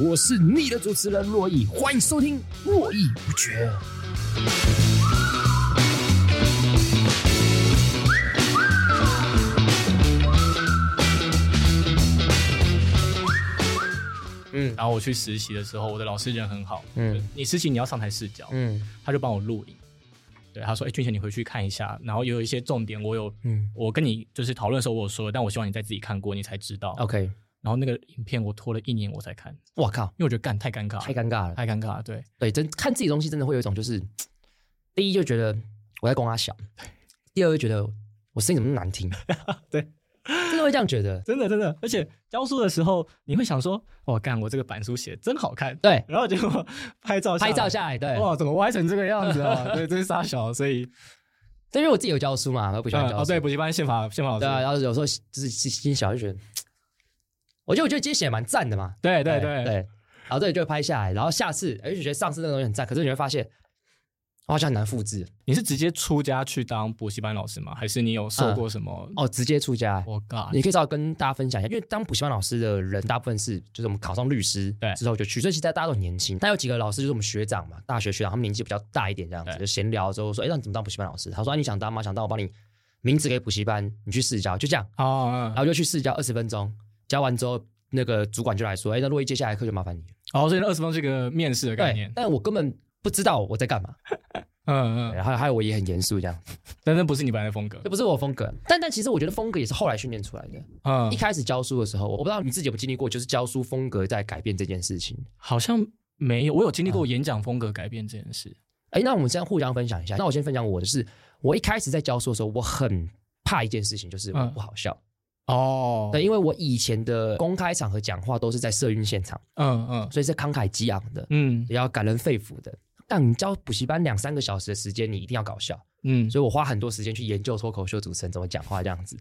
我是你的主持人洛毅，欢迎收听《络绎不绝》。嗯，然后我去实习的时候，我的老师人很好。嗯，你实习你要上台试教，嗯，他就帮我录影。对，他说：“哎、欸，俊贤，你回去看一下，然后有一些重点，我有，嗯，我跟你就是讨论的时候我有说，但我希望你再自己看过，你才知道。”OK。然后那个影片我拖了一年我才看。我靠，因为我觉得干太尴尬，太尴尬了，太尴尬了。对对，真看自己东西真的会有一种就是，第一就觉得我在供他小，第二就觉得我声音怎么那么难听。对。真的会这样觉得，真的真的，而且教书的时候，你会想说，我干，我这个板书写的真好看，对，然后结果 拍照拍照下来，对，哇，怎么歪成这个样子啊？对，真是傻小，所以，因为我自己有教书嘛，我不喜欢教书，哦，对，补习班宪法宪法老师，对啊，然后有时候就是心小就觉得，我觉得我觉得今天写蛮赞的嘛，对对对对，然后这里就会拍下来，然后下次哎就觉得上次那个东西很赞，可是你会发现。好像很难复制。你是直接出家去当补习班老师吗？还是你有受过什么？嗯、哦，直接出家。我靠！你可以稍微跟大家分享一下，因为当补习班老师的人，大部分是就是我们考上律师对之后就去，所以其实大家都很年轻。但有几个老师就是我们学长嘛，大学学长，他们年纪比较大一点，这样子就闲聊之后说：“哎，那你怎么当补习班老师？”他说：“哎，你想当吗？想当，我帮你名字给补习班，你去试教，就这样。”哦，然后就去试教二十分钟，教完之后，那个主管就来说：“哎，那洛伊接下来课就麻烦你。”哦，所以那二十分钟是一个面试的概念，但我根本不知道我在干嘛。嗯嗯，然后还有我也很严肃这样，但那不是你本来的风格，这不是我风格。但但其实我觉得风格也是后来训练出来的。嗯，一开始教书的时候，我不知道你自己有没有经历过，就是教书风格在改变这件事情。好像没有，我有经历过演讲风格改变这件事。哎、嗯，那我们现在互相分享一下。那我先分享我的是，我一开始在教书的时候，我很怕一件事情，就是我不好笑。嗯、哦，对，因为我以前的公开场合讲话都是在社运现场，嗯嗯，所以是慷慨激昂的，嗯，也要感人肺腑的。但你教补习班两三个小时的时间，你一定要搞笑，嗯，所以我花很多时间去研究脱口秀主持人怎么讲话这样子，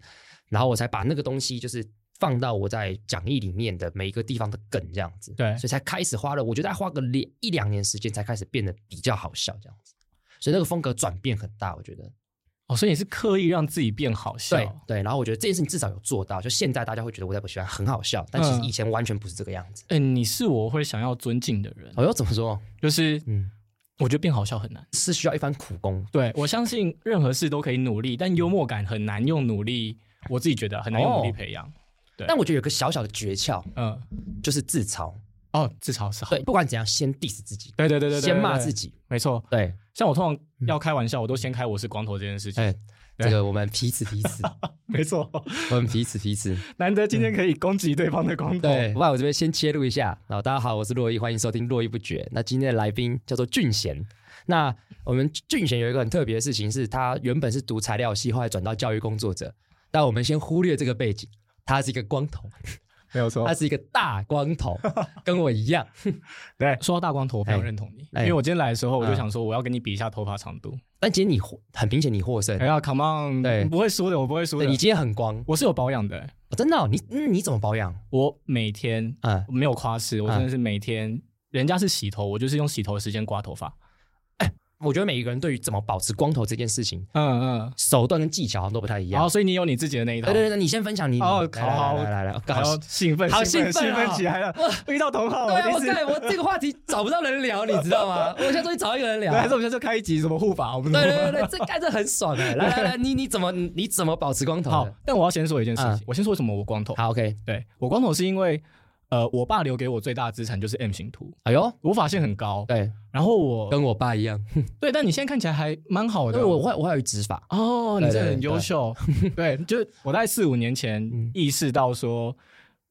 然后我才把那个东西就是放到我在讲义里面的每一个地方的梗这样子，对，所以才开始花了，我觉得花个两一两年时间才开始变得比较好笑这样子，所以那个风格转变很大，我觉得。哦，所以你是刻意让自己变好笑，对对，然后我觉得这件事情至少有做到，就现在大家会觉得我在补习班很好笑，但其实以前完全不是这个样子。哎、嗯，你是我会想要尊敬的人，哦要，怎么说？就是嗯。我觉得变好笑很难，是需要一番苦功。对，我相信任何事都可以努力，但幽默感很难用努力。我自己觉得很难用努力培养。哦、对，但我觉得有个小小的诀窍，嗯，就是自嘲。哦，自嘲是好。对，不管怎样，先 diss 自己。对对对对，先骂自己。没错。对，像我通常要开玩笑，我都先开我是光头这件事情。嗯这个我们彼此彼此，没错，我们彼此彼此。难得今天可以攻击对方的光头。对，不然我这边先切入一下。然后大家好，我是洛伊，欢迎收听络绎不绝。那今天的来宾叫做俊贤。那我们俊贤有一个很特别的事情，是他原本是读材料系，后来转到教育工作者。但我们先忽略这个背景，他是一个光头。没有错，他是一个大光头，跟我一样。对，说到大光头，我非常认同你，因为我今天来的时候，我就想说，我要跟你比一下头发长度。但今天你很明显你获胜。哎呀，Come on，对，不会输的，我不会输的。你今天很光，我是有保养的，真的。你你怎么保养？我每天，嗯，没有夸饰，我真的是每天。人家是洗头，我就是用洗头的时间刮头发。我觉得每一个人对于怎么保持光头这件事情，嗯嗯，手段跟技巧好像都不太一样。好，所以你有你自己的那一套。对对对，你先分享你。哦，好好来来来，好兴奋，好兴奋，兴奋起来了。遇到同好，对，我在我这个话题找不到人聊，你知道吗？我现在终于找一个人聊。还是我们现在就开一集什么护法？我们对对对，这干这很爽哎！来来来，你你怎么你怎么保持光头？好，但我要先说一件事情。我先说为什么我光头。好，OK，对我光头是因为呃，我爸留给我最大的资产就是 M 型图。哎呦，我发线很高，对。然后我跟我爸一样，对。但你现在看起来还蛮好的。对，我会我还有直发。哦，你真的很优秀。对，就我在四五年前意识到说，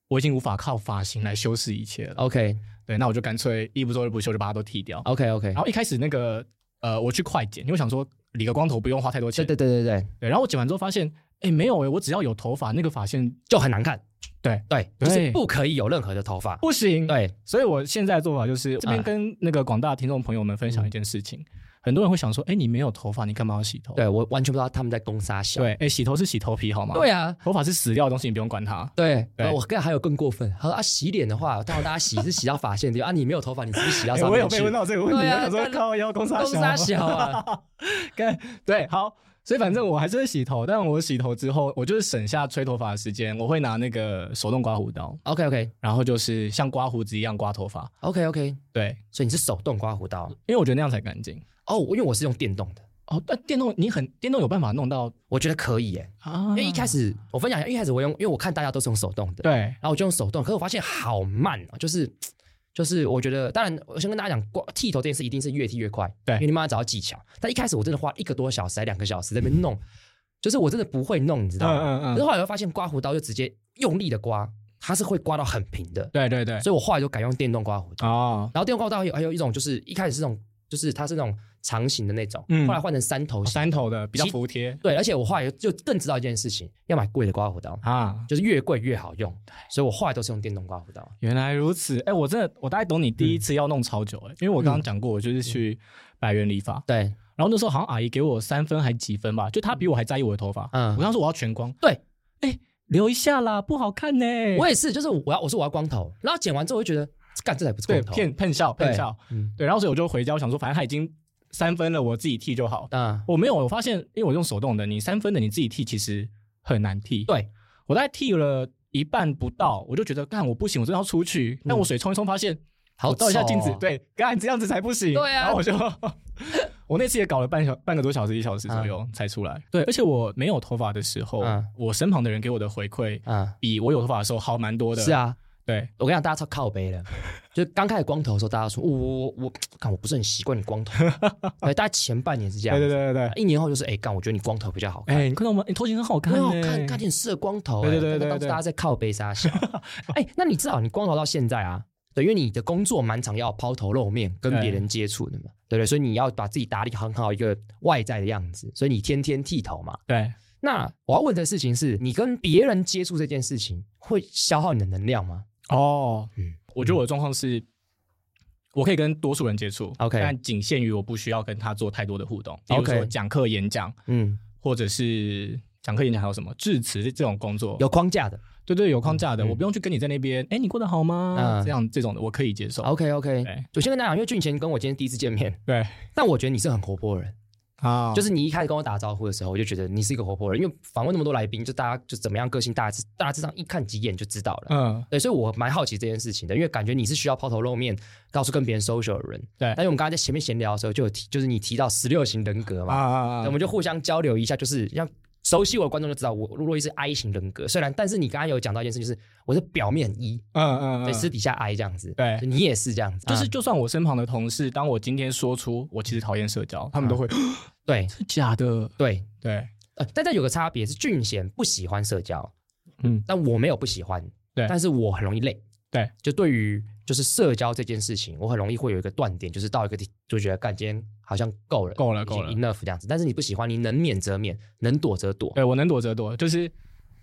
我已经无法靠发型来修饰一切了。OK，对，那我就干脆一不做二不休，就把它都剃掉。OK OK。然后一开始那个呃，我去快剪，因为我想说理个光头不用花太多钱。对对对对对。对，然后我剪完之后发现。哎，没有哎，我只要有头发，那个发线就很难看。对对，就是不可以有任何的头发，不行。对，所以我现在的做法就是这边跟那个广大听众朋友们分享一件事情。很多人会想说，哎，你没有头发，你干嘛要洗头？对，我完全不知道他们在攻杀小。对，哎，洗头是洗头皮好吗？对啊，头发是死掉的东西，你不用管它。对，我跟还有更过分，他说啊，洗脸的话，当然大家洗是洗到发线的啊，你没有头发，你是不是洗到上面去？我有被问到这个问题，我想说靠，要攻杀小。攻杀小啊，对，好。所以反正我还是会洗头，但我洗头之后，我就是省下吹头发的时间，我会拿那个手动刮胡刀。OK OK，然后就是像刮胡子一样刮头发。OK OK，对，所以你是手动刮胡刀，因为我觉得那样才干净。哦，因为我是用电动的。哦，但电动你很电动有办法弄到？我觉得可以耶。啊，因为一开始我分享一下，一开始我用，因为我看大家都是用手动的，对，然后我就用手动，可是我发现好慢啊，就是。就是我觉得，当然，我先跟大家讲，刮剃头这件事一定是越剃越快，对，因为你慢慢找到技巧。但一开始我真的花一个多小时，还两个小时在那边弄，就是我真的不会弄，你知道吗？嗯嗯嗯。可是后来我发现，刮胡刀就直接用力的刮，它是会刮到很平的。对对对。所以我后来就改用电动刮胡刀。哦。然后电动刮胡刀还有还有一种，就是一开始是那种，就是它是那种。长形的那种，嗯，后来换成三头，三头的比较服帖。对，而且我后来就更知道一件事情，要买贵的刮胡刀啊，就是越贵越好用。所以我后来都是用电动刮胡刀。原来如此，哎，我真的我大概懂你第一次要弄超久，哎，因为我刚刚讲过，我就是去百元理发，对，然后那时候好像阿姨给我三分还几分吧，就她比我还在意我的头发，嗯，我刚说我要全光，对，哎，留一下啦，不好看呢。我也是，就是我要我说我要光头，然后剪完之后我就觉得干这才不是光头，骗骗笑骗笑，嗯，对，然后所以我就回家，我想说反正他已经。三分了，我自己剃就好。嗯，我没有，我发现，因为我用手动的，你三分的你自己剃其实很难剃。对，我大概剃了一半不到，我就觉得，干我不行，我真的要出去。但我水冲一冲，发现，好，照一下镜子，对，干这样子才不行。对啊，然后我就，我那次也搞了半小半个多小时，一小时左右才出来。对，而且我没有头发的时候，我身旁的人给我的回馈，嗯，比我有头发的时候好蛮多的。是啊。对，我跟你讲，大家超靠背的，就刚开始光头的时候，大家说，我我我，看我不是很习惯你光头。对，大概前半年是这样。对对对对，一年后就是，哎，干我觉得你光头比较好看。哎，你看到吗？你头型很好看，很好看，看起来适合光头。对对对对，当时大家在靠北杀小。哎，那你知道你光头到现在啊？对，因为你的工作蛮常要抛头露面，跟别人接触的嘛，对不对？所以你要把自己打理很好一个外在的样子，所以你天天剃头嘛。对。那我要问的事情是，你跟别人接触这件事情会消耗你的能量吗？哦，嗯，我觉得我的状况是，我可以跟多数人接触，OK，但仅限于我不需要跟他做太多的互动，比如说讲课演讲，嗯，或者是讲课演讲还有什么致辞这种工作，有框架的，对对，有框架的，我不用去跟你在那边，哎，你过得好吗？这样这种的我可以接受，OK OK。我先跟大家讲，因为俊贤跟我今天第一次见面，对，但我觉得你是很活泼的人。啊，就是你一开始跟我打招呼的时候，我就觉得你是一个活泼人，因为访问那么多来宾，就大家就怎么样个性，大致大致上一看几眼就知道了。嗯，对，所以我蛮好奇这件事情的，因为感觉你是需要抛头露面，到处跟别人 social 的人。对，但是我们刚才在前面闲聊的时候，就有提，就是你提到十六型人格嘛，啊啊啊，我们就互相交流一下，就是像熟悉我的观众就知道，我洛伊是 I 型人格，虽然但是你刚刚有讲到一件事，就是我是表面 E，嗯嗯，对，私底下 I 这样子。对，你也是这样子，就是就算我身旁的同事，当我今天说出我其实讨厌社交，他们都会。对，是假的。对。对，呃，但这有个差别是，俊贤不喜欢社交，嗯，但我没有不喜欢，对，但是我很容易累，对，就对于就是社交这件事情，我很容易会有一个断点，就是到一个地就觉得，干今天好像够了，够了，够了，enough 这样子。但是你不喜欢，你能免则免，能躲则躲。对，我能躲则躲，就是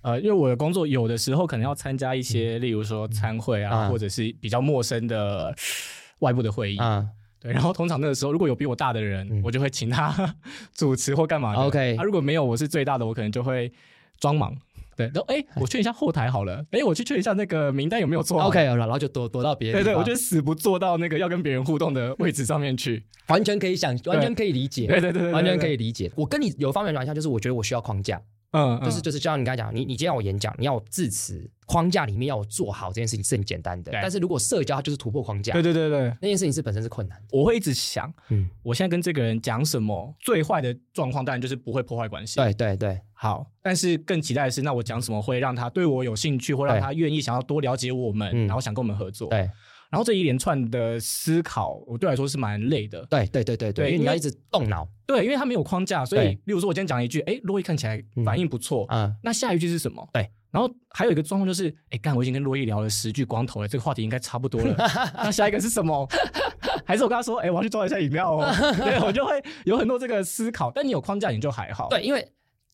呃，因为我的工作有的时候可能要参加一些，例如说餐会啊，或者是比较陌生的 外部的会议啊。对，然后通常那个时候，如果有比我大的人，嗯、我就会请他 主持或干嘛的。OK，啊，如果没有我是最大的，我可能就会装忙。对，然后哎，我劝一下后台好了。哎，我去劝一下那个名单有没有做好。OK，然后就躲躲到别人。对对，我就死不坐到那个要跟别人互动的位置上面去。完全可以想，完全可以理解。对对对，完全可以理解。我跟你有方面蛮像，就是我觉得我需要框架。嗯，就是就是，就像你刚才讲，你你今天要我演讲，你要我致辞，框架里面要我做好这件事情是很简单的。但是如果社交，它就是突破框架。对对对对，那件事情是本身是困难的。我会一直想，嗯，我现在跟这个人讲什么？最坏的状况当然就是不会破坏关系。对对对，好，但是更期待的是，那我讲什么会让他对我有兴趣，或让他愿意想要多了解我们，然后想跟我们合作。对。然后这一连串的思考，我对我来说是蛮累的。对对对对对，因为你要一直动脑。对，因为他没有框架，所以，例如说，我今天讲一句，哎，珞亦看起来反应不错，嗯，那下一句是什么？对。然后还有一个状况就是，哎，干，我已经跟珞亦聊了十句光头了，这个话题应该差不多了。那下一个是什么？还是我跟他说，哎，我要去装一下饮料哦。对，我就会有很多这个思考。但你有框架，你就还好。对，因为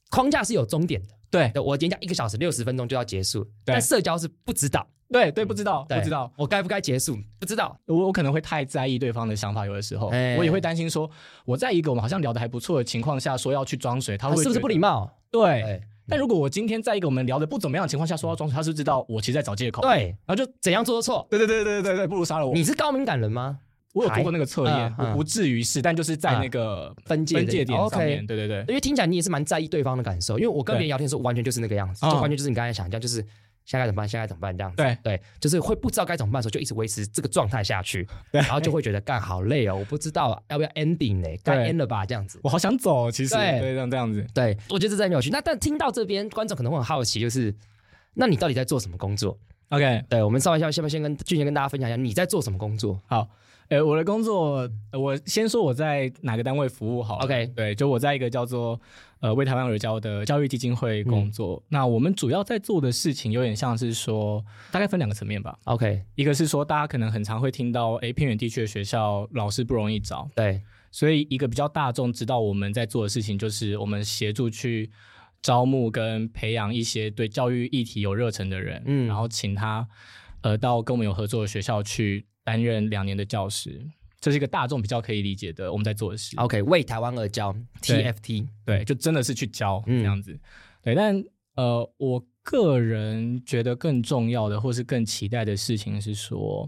框架是有终点的。对，我演讲一个小时六十分钟就要结束，但社交是不知道。对对，不知道，不知道我该不该结束，不知道。我我可能会太在意对方的想法，有的时候我也会担心说，我在一个我们好像聊得还不错的情况下说要去装水，他会是不是不礼貌？对。但如果我今天在一个我们聊得不怎么样的情况下说要装水，他是知道我其实在找借口。对，然后就怎样做都错。对对对对对对，不如杀了我。你是高敏感人吗？我有做过那个测验，我不至于是，但就是在那个分界点上面。对对对，因为听起来你也是蛮在意对方的感受，因为我跟别人聊天的时候完全就是那个样子，就完全就是你刚才想这样，就是。现在该怎么办？现在该怎么办？这样子，对对，就是会不知道该怎么办的时候，就一直维持这个状态下去，对，然后就会觉得干好累哦，我不知道要不要 ending 呢？该 end 了吧？这样子，我好想走，其实对，这样这样子，对，我觉得这真有趣。那但听到这边，观众可能会很好奇，就是那你到底在做什么工作？OK，对，我们稍微先，先不先跟俊贤跟大家分享一下你在做什么工作？好。呃，我的工作，我先说我在哪个单位服务好了。OK，对，就我在一个叫做呃为台湾而教的教育基金会工作。嗯、那我们主要在做的事情有点像是说，大概分两个层面吧。OK，一个是说大家可能很常会听到，哎，偏远地区的学校老师不容易找。对，所以一个比较大众知道我们在做的事情，就是我们协助去招募跟培养一些对教育议题有热忱的人，嗯，然后请他呃到跟我们有合作的学校去。担任两年的教师，这是一个大众比较可以理解的我们在做的事。OK，为台湾而教 TFT，对，就真的是去教这样子。嗯、对，但呃，我个人觉得更重要的，或是更期待的事情是说，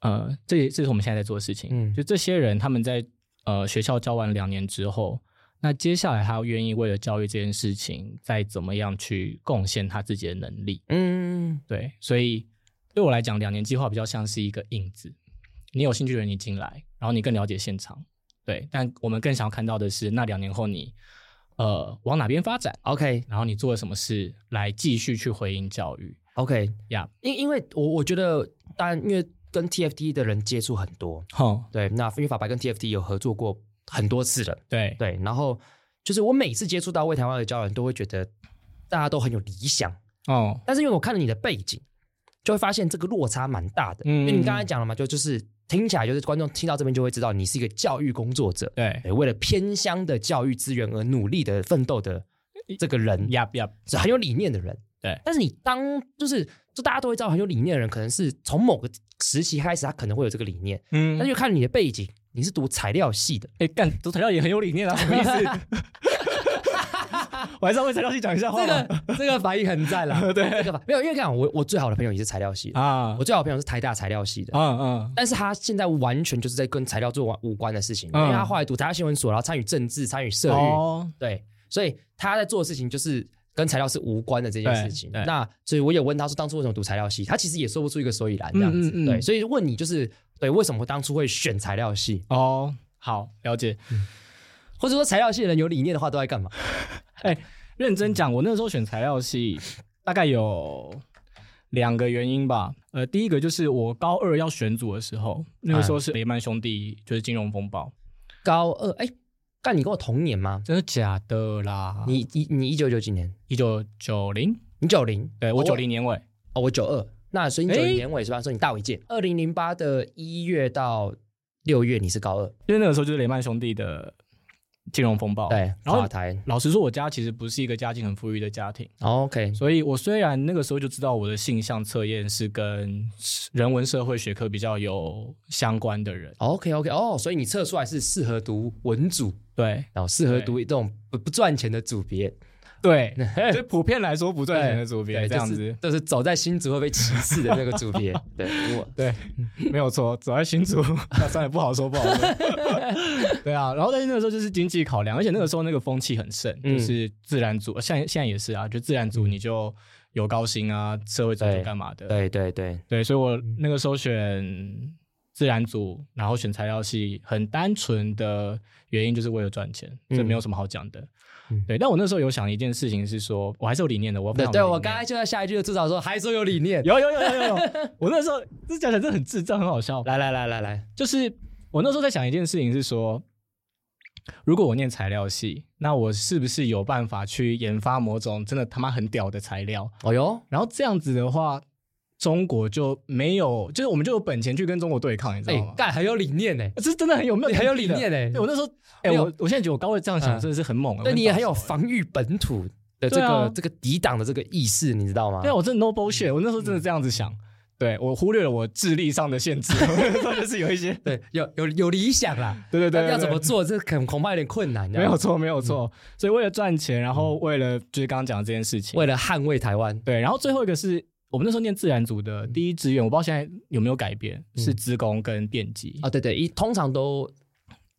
呃，这这是我们现在在做的事情。嗯，就这些人他们在呃学校教完两年之后，那接下来他要愿意为了教育这件事情，再怎么样去贡献他自己的能力。嗯，对，所以。对我来讲，两年计划比较像是一个影子。你有兴趣的人，你进来，然后你更了解现场，对。但我们更想要看到的是，那两年后你，呃，往哪边发展？OK。然后你做了什么事来继续去回应教育？OK 呀 Yeah。因因为我我觉得，当然，因为跟 TFT 的人接触很多，哦，对。那因为法白跟 TFT 有合作过很多次了，对对。然后就是我每次接触到为台湾的教的人，都会觉得大家都很有理想哦。但是因为我看了你的背景。就会发现这个落差蛮大的，嗯，因为你刚才讲了嘛，就就是听起来就是观众听到这边就会知道你是一个教育工作者，对，为了偏乡的教育资源而努力的奋斗的这个人，呀呀，是很有理念的人，对。但是你当就是就大家都会知道很有理念的人，可能是从某个时期开始他可能会有这个理念，嗯，但就看你的背景，你是读材料系的，哎，干读材料也很有理念啊，什么意思？我还是要为材料系讲一下话。这个这个反应很赞啦。对，这个没有，因为看我我最好的朋友也是材料系的啊，我最好的朋友是台大材料系的，嗯嗯。但是他现在完全就是在跟材料做完无关的事情，因为他后来读台大新闻所，然后参与政治，参与社运，对，所以他在做的事情就是跟材料是无关的这件事情。那所以我也问他说，当初为什么读材料系？他其实也说不出一个所以然这样子。对，所以问你就是对，为什么当初会选材料系？哦，好，了解。或者说材料系的人有理念的话都在干嘛？哎，认真讲，我那个时候选材料系，大概有两个原因吧。呃，第一个就是我高二要选组的时候，那个时候是雷曼兄弟，就是金融风暴。高二，哎，干你跟我同年吗？真的假的啦？你一你一九九几年？一九九零？你九零？对，我九零年尾。哦，我九二。那所以你九零年尾是吧？所以你大我一届。二零零八的一月到六月你是高二，因为那个时候就是雷曼兄弟的。金融风暴，对，然后台老实说，我家其实不是一个家境很富裕的家庭。Oh, OK，所以我虽然那个时候就知道我的性向测验是跟人文社会学科比较有相关的人。OK，OK，哦，okay, okay. oh, 所以你测出来是适合读文组，对，然后适合读这种不不赚钱的组别。对，就普遍来说不赚钱的组别这样子，就是走在新竹会被歧视的那个组别。对，我对，没有错，走在新竹，那算了，不好说，不好说。对啊，然后在那个时候就是经济考量，而且那个时候那个风气很盛，就是自然组，现在现在也是啊，就自然组你就有高薪啊，社会组干嘛的？对对对对，所以我那个时候选自然组，然后选材料系，很单纯的原因就是为了赚钱，这没有什么好讲的。对，但我那时候有想一件事情是说，我还是有理念的。我对，对我刚才就在下一句就至少说还是有理念，有有有有有有。我那时候这讲起来真的很智障，很好笑。来来来来来，就是我那时候在想一件事情是说，如果我念材料系，那我是不是有办法去研发某种真的他妈很屌的材料？哦哟，然后这样子的话。中国就没有，就是我们就有本钱去跟中国对抗，你知道吗？干、欸、很有理念呢、欸，这真的很有，没有很有理念呢、欸。我那时候，哎、欸，我我现在觉得我高位这样想真的是很猛。那、嗯、你也很有防御本土的这个、啊、这个抵挡的这个意识，你知道吗？对，我真的 no bullshit，我那时候真的这样子想。嗯、对我忽略了我智力上的限制，就是有一些对有有有理想啦。对对对，对，要怎么做，这可恐怕有点困难。没有错，没有错。所以为了赚钱，然后为了就是刚刚讲的这件事情，为了捍卫台湾。对，然后最后一个是。我们那时候念自然组的第一志愿，我不知道现在有没有改变，是资工跟电机啊。对对，一通常都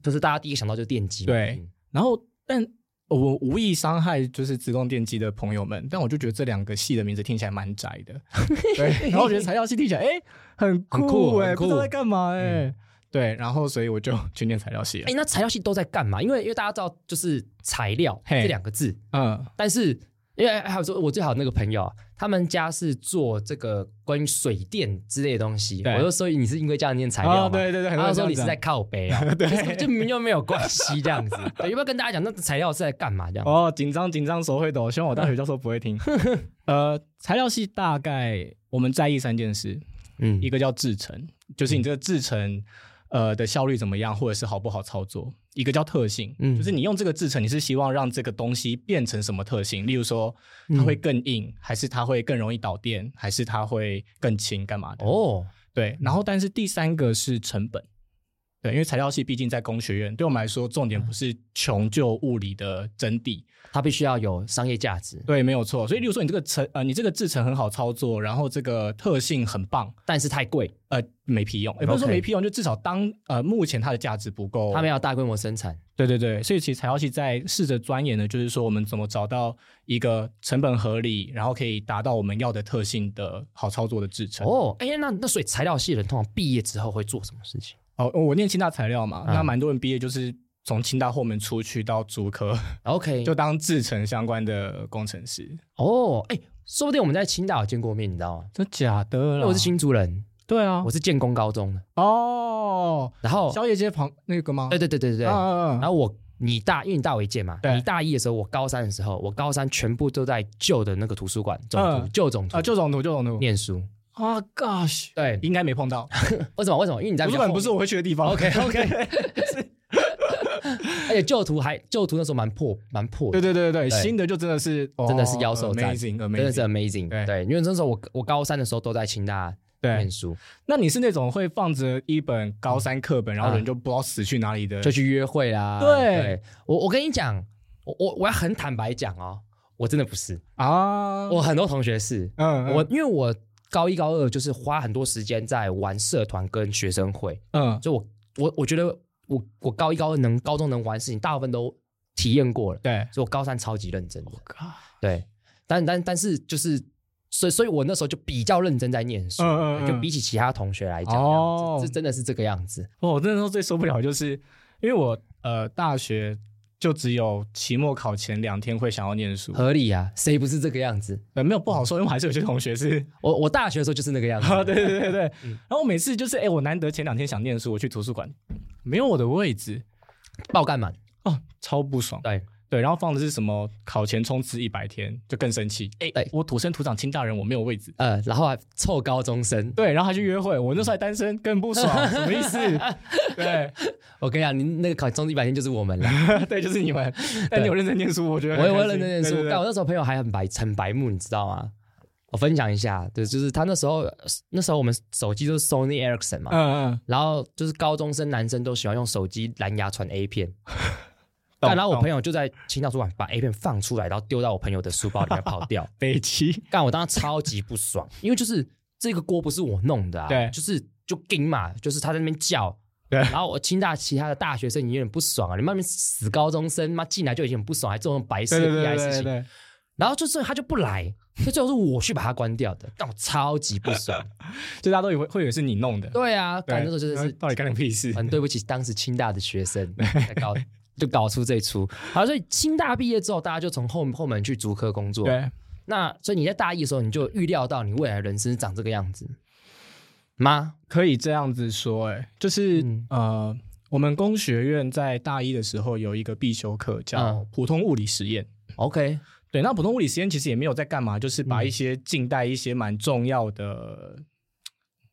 就是大家第一个想到就是电机。对，然后但我无意伤害就是资工电机的朋友们，但我就觉得这两个系的名字听起来蛮宅的。对，然后我觉得材料系听起来哎很酷哎，不知道在干嘛哎。对，然后所以我就去念材料系了。哎，那材料系都在干嘛？因为因为大家知道就是材料这两个字，嗯，但是。因为还有说，我最好的那个朋友，他们家是做这个关于水电之类的东西。我就说你是因为这样念材料吗？哦、对对对，他说你是在靠北啊，对，就明明就没有关系这样子。对，要不要跟大家讲那材料是在干嘛这样？哦，紧张紧张，手会抖。希望我大学教授不会听。呃，材料系大概我们在意三件事，嗯，一个叫制程，就是你这个制程。呃的效率怎么样，或者是好不好操作？一个叫特性，嗯，就是你用这个制成，你是希望让这个东西变成什么特性？例如说，它会更硬，还是它会更容易导电，还是它会更轻，干嘛的？哦，对。然后，但是第三个是成本。对，因为材料系毕竟在工学院，对我们来说，重点不是穷究物理的真谛，它必须要有商业价值。对，没有错。所以，例如说，你这个成呃，你这个制成很好操作，然后这个特性很棒，但是太贵，呃，没屁用。也不是说没屁用，就至少当呃，目前它的价值不够，它没有大规模生产。对对对，所以其实材料系在试着钻研的，就是说我们怎么找到一个成本合理，然后可以达到我们要的特性的好操作的制成。哦，哎，那那所以材料系的人通常毕业之后会做什么事情？哦，我念清大材料嘛，嗯、那蛮多人毕业就是从清大后门出去到竹科，OK，就当制程相关的工程师。哦，哎、欸，说不定我们在清大有见过面，你知道吗？真假的啦？我是新竹人，对啊，我是建工高中的。哦，然后宵夜街旁那个吗？对对对对对。嗯。然后我你大，因为你大我一届嘛，对你大一的时候，我高三的时候，我高三全部都在旧的那个图书馆总图，旧总图啊，旧总图，旧总图念书。啊、oh,，gosh，对，应该没碰到。为什么？为什么？因为你在图书馆不是我会去的地方。OK，OK。而且旧图还旧图那时候蛮破，蛮破的。对对对对对，新的就真的是真的是妖兽战，amazing，真的是 amazing。对，对，因为那时候我我高三的时候都在清大念书。那你是那种会放着一本高三课本，然后人就不知道死去哪里的，就去约会啦？对，对我我跟你讲，我我我要很坦白讲哦，我真的不是啊，我很多同学是，嗯，我因为我。高一高二就是花很多时间在玩社团跟学生会，嗯，就我我我觉得我我高一高二能高中能玩的事情，大部分都体验过了，对，所以我高三超级认真的，oh、对，但但但是就是，所以所以我那时候就比较认真在念书，嗯嗯，就比起其他同学来讲，哦，这真的是这个样子。哦，我那时候最受不了就是因为我呃大学。就只有期末考前两天会想要念书，合理啊，谁不是这个样子？呃，没有不好说，因为我还是有些同学是，我我大学的时候就是那个样子。对对对对，嗯、然后我每次就是，哎，我难得前两天想念书，我去图书馆，没有我的位置，爆干满哦，超不爽。对。对，然后放的是什么？考前冲刺一百天，就更生气。哎，我土生土长清大人，我没有位置。呃，然后还凑高中生，对，然后还去约会。我那时候还单身，更不爽，什么意思？对，我跟你讲，你那个考前冲刺一百天就是我们了，对，就是你们。但你有认真念书，我觉得我也会认真念书。但我那时候朋友还很白，很白目，你知道吗？我分享一下，对，就是他那时候，那时候我们手机都是 Sony Ericsson 嘛，嗯嗯，然后就是高中生男生都喜欢用手机蓝牙传 A 片。干，然后我朋友就在清大图书馆把 A 片放出来，然后丢到我朋友的书包里面跑掉。北七干，我当时超级不爽，因为就是这个锅不是我弄的啊，对，就是就惊嘛，就是他在那边叫，对，然后我清大其他的大学生也有点不爽啊，你们那边死高中生妈进来就已经很不爽，还做那种白色的 AI 事情，然后就是他就不来，所以最后是我去把他关掉的，但我超级不爽，就大家都以为会以为是你弄的，对啊，干那时候就是到底干你屁事，很对不起当时清大的学生，太高。就搞出这出。好，所以清大毕业之后，大家就从后后门去逐科工作。对，那所以你在大一的时候，你就预料到你未来人生长这个样子吗？可以这样子说，哎，就是、嗯、呃，我们工学院在大一的时候有一个必修课叫普通物理实验。OK，对，那普通物理实验其实也没有在干嘛，就是把一些近代一些蛮重要的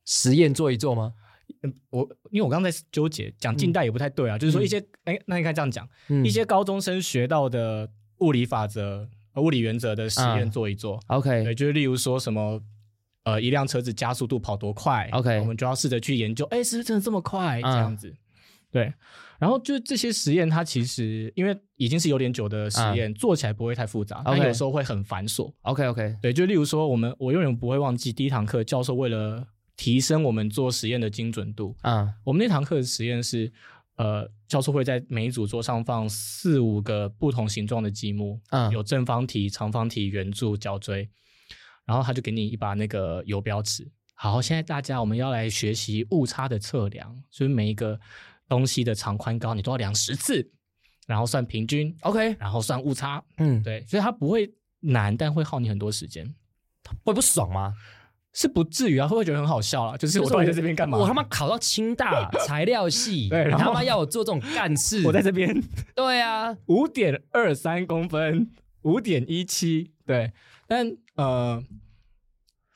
实验做一做吗？我因为我刚才在纠结，讲近代也不太对啊，嗯、就是说一些，哎、嗯，那应该这样讲，嗯、一些高中生学到的物理法则、物理原则的实验做一做。嗯、OK，对，就是例如说什么，呃，一辆车子加速度跑多快？OK，我们就要试着去研究，哎，是不是真的这么快？这样子，嗯、对。然后就这些实验，它其实因为已经是有点久的实验，嗯、做起来不会太复杂，但有时候会很繁琐。OK，OK，对，就例如说，我们我永远不会忘记第一堂课，教授为了提升我们做实验的精准度，啊、嗯，我们那堂课的实验是，呃，教授会在每一组桌上放四五个不同形状的积木，嗯，有正方体、长方体、圆柱、角锥，然后他就给你一把那个游标尺。好，现在大家我们要来学习误差的测量，所以每一个。东西的长宽高你都要量十次，然后算平均，OK，然后算误差，嗯，对，所以它不会难，但会耗你很多时间，会不爽吗？是不至于啊，会不会觉得很好笑啊？就是我到底在这边干嘛？我他妈考到清大 材料系，对，然后他妈要我做这种干事，我在这边，对啊，五点二三公分，五点一七，对，但呃，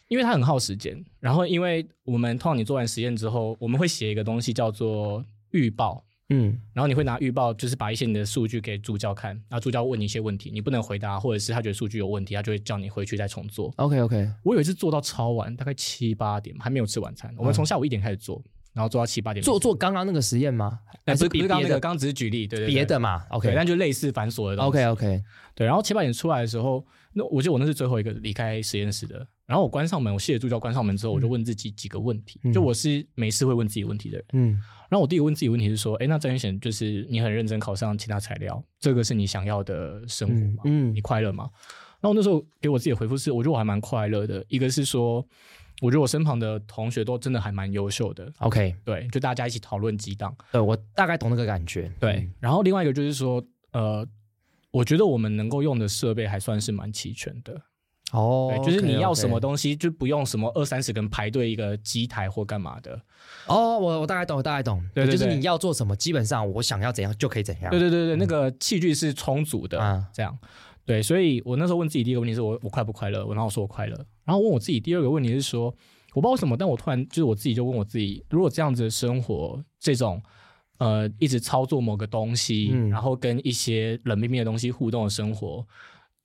因为它很耗时间，然后因为我们通常你做完实验之后，我们会写一个东西叫做。预报，嗯，然后你会拿预报，就是把一些你的数据给助教看，然后助教问你一些问题，你不能回答，或者是他觉得数据有问题，他就会叫你回去再重做。OK OK，我有一次做到超晚，大概七八点，还没有吃晚餐。我们从下午一点开始做，然后做到七八点。做做刚刚那个实验吗？还是不是刚刚那个？刚刚只是举例，对对，别的嘛。OK，但就类似繁琐的东西。OK OK，对。然后七八点出来的时候，那我记得我那是最后一个离开实验室的。然后我关上门，我谢谢助教关上门之后，我就问自己几个问题。就我是没事会问自己问题的人。嗯。然后我第一个问自己问题是说，哎，那张元显就是你很认真考上其他材料，这个是你想要的生活吗？嗯，你快乐吗？然后那时候给我自己的回复是，我觉得我还蛮快乐的。一个是说，我觉得我身旁的同学都真的还蛮优秀的。OK，对，就大家一起讨论激荡。对，我大概懂那个感觉。对，然后另外一个就是说，呃，我觉得我们能够用的设备还算是蛮齐全的。哦，对，就是你要什么东西，就不用什么二三十个人排队一个机台或干嘛的。哦，我我大概懂，我大概懂。对，就是你要做什么，基本上我想要怎样就可以怎样。对对对对，那个器具是充足的，这样。对，所以我那时候问自己第一个问题是我我快不快乐？我然后我说我快乐。然后问我自己第二个问题是说，我不知道为什么，但我突然就是我自己就问我自己，如果这样子的生活，这种呃一直操作某个东西，然后跟一些冷冰冰的东西互动的生活。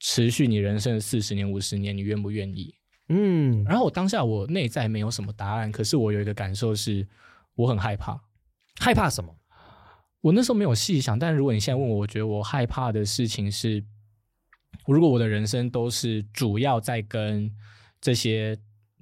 持续你人生的四十年、五十年，你愿不愿意？嗯，然后我当下我内在没有什么答案，可是我有一个感受是，我很害怕。害怕什么？我那时候没有细想，但如果你现在问我，我觉得我害怕的事情是，如果我的人生都是主要在跟这些。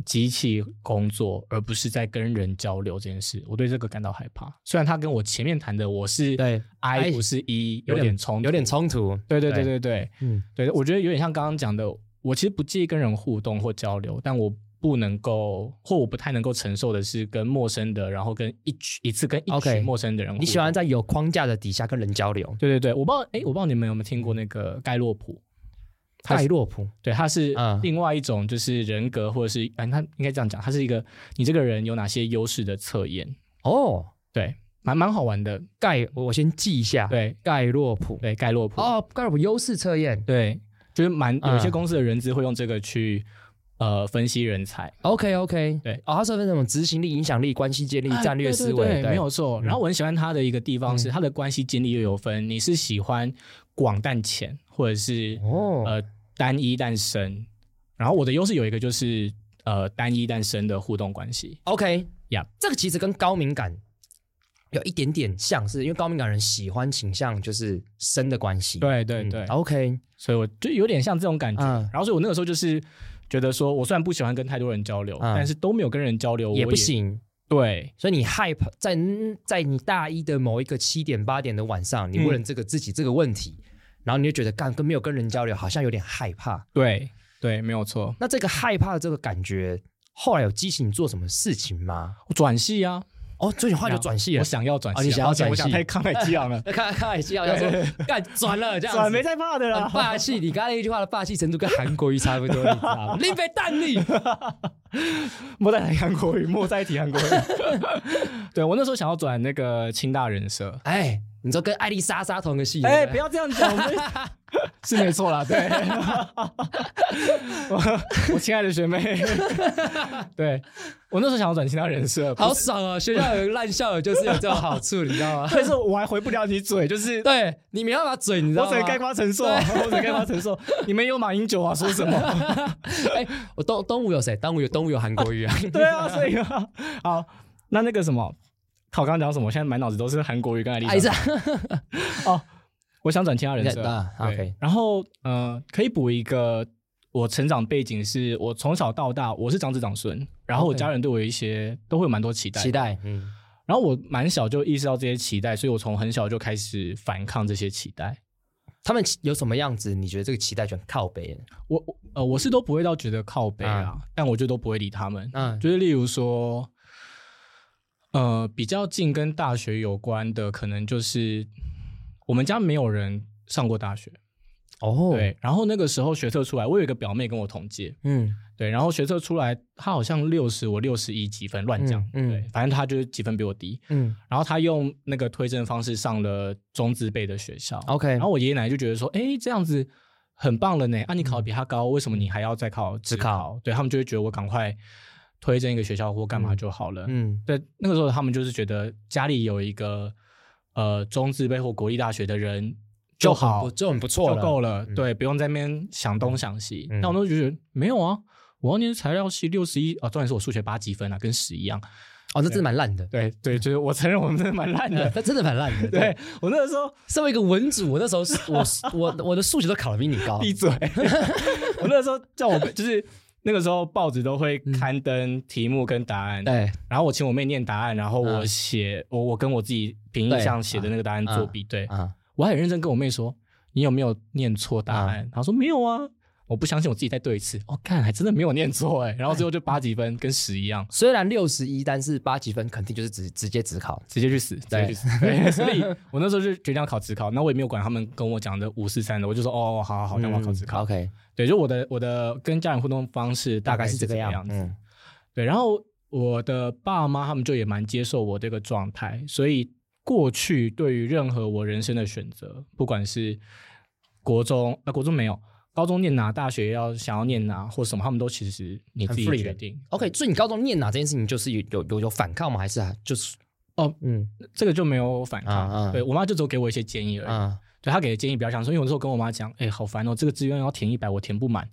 机器工作，而不是在跟人交流这件事，我对这个感到害怕。虽然他跟我前面谈的我是对 I 不是 E 有点冲有点冲突。对对对对对，嗯，对，我觉得有点像刚刚讲的，我其实不介意跟人互动或交流，但我不能够或我不太能够承受的是跟陌生的，然后跟一群一次跟一群陌生的人。你喜欢在有框架的底下跟人交流？对对对，我不知道，哎，我不知道你们有没有听过那个盖洛普。盖洛普，对，他是另外一种，就是人格，或者是，嗯，他应该这样讲，他是一个你这个人有哪些优势的测验？哦，对，蛮蛮好玩的。盖，我先记一下，对，盖洛普，对，盖洛普，哦，盖洛普优势测验，对，就是蛮有一些公司的人资会用这个去呃分析人才。OK OK，对，哦，他是分那种执行力、影响力、关系建立、战略思维，对，没有错。然后我很喜欢他的一个地方是他的关系建立又有分，你是喜欢广但浅，或者是哦呃。单一但深，然后我的优势有一个就是呃单一但深的互动关系。OK 呀 Yeah，这个其实跟高敏感有一点点像是，因为高敏感人喜欢倾向就是深的关系。对对对、嗯、，OK，所以我就有点像这种感觉。嗯、然后所以我那个时候就是觉得说，我虽然不喜欢跟太多人交流，嗯、但是都没有跟人交流也，也不行。对，所以你害怕在在你大一的某一个七点八点的晚上，你问了这个自己这个问题。嗯然后你就觉得干跟没有跟人交流，好像有点害怕。对对，没有错。那这个害怕的这个感觉，后来有激起你做什么事情吗？我转系啊。哦，所以你后来就转系了。我想要转系，你想要转系，我想太慷慨激昂了。慷慷慨激昂，要说干转了这样子，转没在怕的了。霸气，你刚才那句话的霸气程度跟韩国瑜差不多，你知道吗？林北蛋力，莫再提韩国瑜，莫再提韩国瑜。对，我那时候想要转那个清大人设，哎。你知道跟艾丽莎莎同个系？哎，不要这样讲，是没错啦。对，我我亲爱的学妹，对我那时候想要转其他人设，好爽啊！学校有个烂校友，就是有这种好处，你知道吗？但是我还回不了你嘴，就是对你没办法嘴，你知道吗？我只能概括承受，我只能概括承受。你们有马英九啊？说什么？哎，我东东吴有谁？东吴有东吴有韩国瑜啊？对啊，所以啊好，那那个什么？我刚刚讲什么？我现在满脑子都是韩国语跟艾丽莎。哦，我想转其他人设。OK，然后呃，可以补一个，我成长背景是我从小到大我是长子长孙，然后我家人对我有一些都会有蛮多期待。期待，嗯。然后我蛮小就意识到这些期待，所以我从很小就开始反抗这些期待。他们有什么样子？你觉得这个期待就很靠背？我我呃，我是都不会到觉得靠背啊，嗯、但我就都不会理他们。嗯，就是例如说。呃，比较近跟大学有关的，可能就是我们家没有人上过大学哦。对，然后那个时候学测出来，我有一个表妹跟我同届，嗯，对，然后学测出来，她好像六十，我六十一几分，乱讲，嗯，对，反正她就是几分比我低，嗯，然后她用那个推甄方式上了中字辈的学校，OK，然后我爷爷奶奶就觉得说，哎，这样子很棒了呢，啊，你考得比他高，为什么你还要再考指考？对，他们就会觉得我赶快。推荐一个学校或干嘛就好了。嗯，对，那个时候他们就是觉得家里有一个呃中字辈或国立大学的人就好，就很不错，就够了。对，不用在那边想东想西。那我都觉得没有啊，我要念材料系六十一啊，重点是我数学八几分啊，跟屎一样。哦，那真的蛮烂的。对对，就是我承认我们真的蛮烂的，那真的蛮烂的。对我那个时候身为一个文组，我那时候我 我我的数学都考的比你高。闭嘴！我那个时候叫我就是。那个时候报纸都会刊登题目跟答案，对。然后我请我妹念答案，然后我写我我跟我自己凭印象写的那个答案作比对。我还很认真跟我妹说：“你有没有念错答案？”她说：“没有啊，我不相信我自己再对一次。”哦，看还真的没有念错哎。然后最后就八几分，跟十一样。虽然六十一，但是八几分肯定就是直直接直考，直接去死，直接去死。对，所以我那时候就决定要考职考，那我也没有管他们跟我讲的五四三的，我就说：“哦，好好好，那我要考职考。”OK。对，就我的我的跟家人互动方式大概是这个样子。嗯、对，然后我的爸妈他们就也蛮接受我这个状态，所以过去对于任何我人生的选择，不管是国中啊、呃，国中没有，高中念哪，大学要想要念哪或什么，他们都其实你自己决定。OK，所以你高中念哪这件事情，就是有有有有反抗吗？还是就是哦，嗯，这个就没有反抗。啊啊、对我妈就只有给我一些建议而已。啊对，他给的建议比较像说，因为有时候跟我妈讲，哎，好烦哦，这个志愿要填一百，我填不满，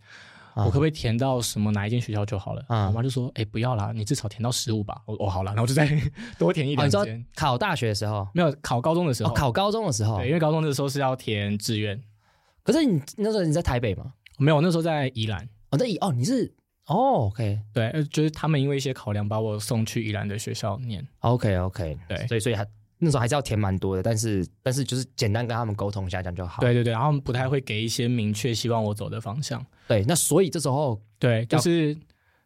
啊、我可不可以填到什么哪一间学校就好了？啊、我妈就说，哎，不要啦，你至少填到十五吧。我哦，好了，然后就再 多填一两间。啊、考大学的时候没有，考高中的时候，哦、考高中的时候，对，因为高中的时候是要填志愿。可是你那时候你在台北吗？没有，那时候在宜兰。哦，在宜哦，你是哦，OK，对，就是他们因为一些考量，把我送去宜兰的学校念。OK，OK，okay, okay, 对，所以所以还。那时候还是要填蛮多的，但是但是就是简单跟他们沟通一下，这样就好。对对对，然后他们不太会给一些明确希望我走的方向。对，那所以这时候对，就是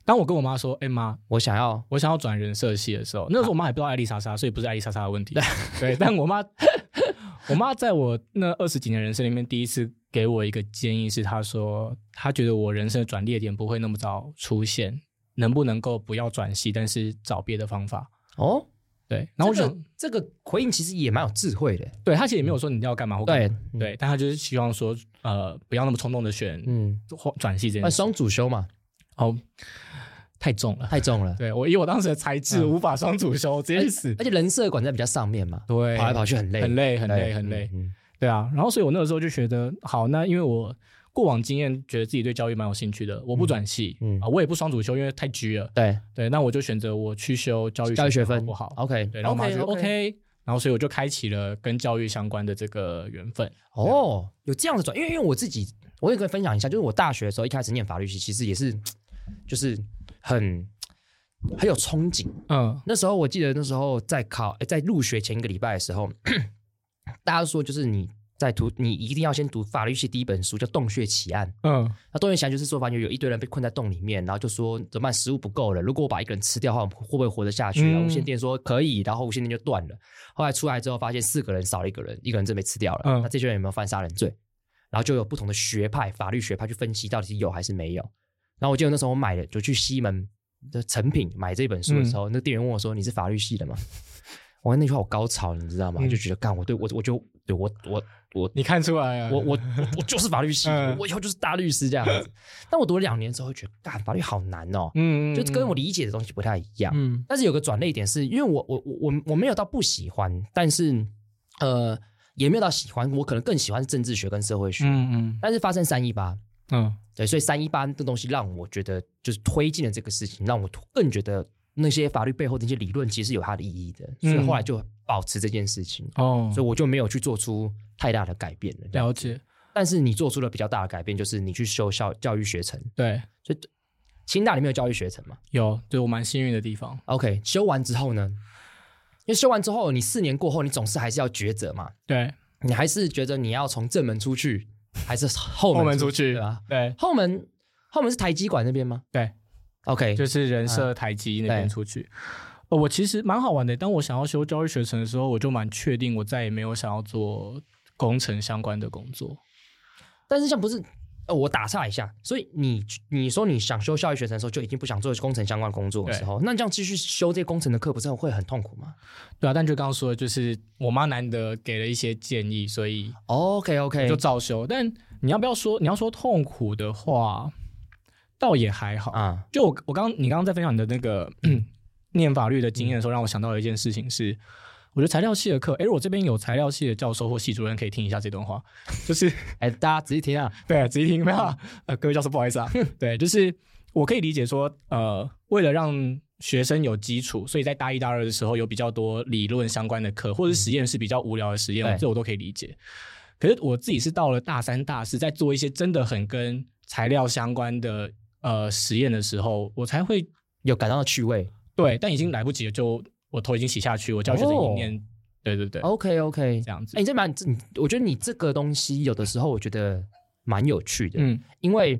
当我跟我妈说：“哎妈，我想要我想要转人设系的时候，那时候我妈还不知道艾丽莎莎，所以不是艾丽莎莎的问题。对，对，但我妈我妈在我那二十几年人生里面第一次给我一个建议是，她说她觉得我人生的转捩点不会那么早出现，能不能够不要转系，但是找别的方法哦。对，然后我想这个回应其实也蛮有智慧的。对，他其实也没有说你要干嘛或干嘛，对对，但他就是希望说，呃，不要那么冲动的选，嗯，转系这件事。双主修嘛，哦，太重了，太重了。对，我以我当时的才智，无法双主修，直接去死。而且人设管在比较上面嘛，对，跑来跑去很累，很累，很累，很累。对啊，然后所以我那个时候就觉得，好，那因为我。过往经验，觉得自己对教育蛮有兴趣的，我不转系，嗯啊，我也不双主修，因为太拘了。对对，那我就选择我去修教育教育学分不好，OK，对，然后我妈就 OK，然后所以我就开启了跟教育相关的这个缘分。哦，有这样的转，因为因为我自己，我也可以分享一下，就是我大学的时候一开始念法律系，其实也是就是很很有憧憬。嗯，那时候我记得那时候在考，在入学前一个礼拜的时候，大家说就是你。在读，你一定要先读法律系第一本书，叫《洞穴奇案》。嗯，那洞穴奇案就是说，反正有一堆人被困在洞里面，然后就说怎么办？食物不够了，如果我把一个人吃掉的话，会不会活得下去？嗯、无线电说可以，然后无线电就断了。后来出来之后，发现四个人少了一个人，一个人真被吃掉了。嗯，那这些人有没有犯杀人罪？然后就有不同的学派，法律学派去分析到底是有还是没有。然后我记得那时候我买了，就去西门的成品买这本书的时候，嗯、那店员问我说：“你是法律系的吗？” 我那句话好高潮，你知道吗？嗯、就觉得干我对我我就对我我我你看出来啊？我我我就是法律系，嗯、我以后就是大律师这样子。但我读了两年之后，会觉得干法律好难哦，嗯，就跟我理解的东西不太一样。嗯，但是有个转捩点是因为我我我我没有到不喜欢，但是呃也没有到喜欢，我可能更喜欢政治学跟社会学。嗯嗯。但是发生三一八，嗯，对，所以三一八这东西让我觉得就是推进了这个事情，让我更觉得。那些法律背后的一些理论，其实是有它的意义的，所以后来就保持这件事情。哦，所以我就没有去做出太大的改变了。了解。但是你做出了比较大的改变，就是你去修校教育学程。对，所以清大里面有教育学程吗？有，对我蛮幸运的地方。OK，修完之后呢？因为修完之后，你四年过后，你总是还是要抉择嘛。对，你还是觉得你要从正门出去，还是后门出去？对？对，后门后门是台积馆那边吗？对。OK，就是人社台积那边出去。呃，我其实蛮好玩的。当我想要修教育学程的时候，我就蛮确定我再也没有想要做工程相关的工作。但是像不是，呃，我打岔一下。所以你你说你想修教育学程的时候，就已经不想做工程相关工作的时候，那这样继续修这些工程的课，不是会很痛苦吗？对啊，但就刚刚说的，就是我妈难得给了一些建议，所以 OK OK 就照修。但你要不要说，你要说痛苦的话？倒也还好啊，就我我刚你刚刚在分享你的那个 念法律的经验的时候，让我想到了一件事情是，我觉得材料系的课，哎，我这边有材料系的教授或系主任可以听一下这段话，就是 哎，大家仔细听啊，对，仔细听，没有呃，各位教授不好意思啊，对，就是我可以理解说，呃，为了让学生有基础，所以在大一大二的时候有比较多理论相关的课，或者实验室比较无聊的实验，这我都可以理解。可是我自己是到了大三大四，在做一些真的很跟材料相关的。呃，实验的时候，我才会有感到趣味。对，但已经来不及了，就我头已经洗下去，我教学生一念，对对对，OK OK，这样子。哎，你这蛮，我觉得你这个东西有的时候我觉得蛮有趣的，嗯，因为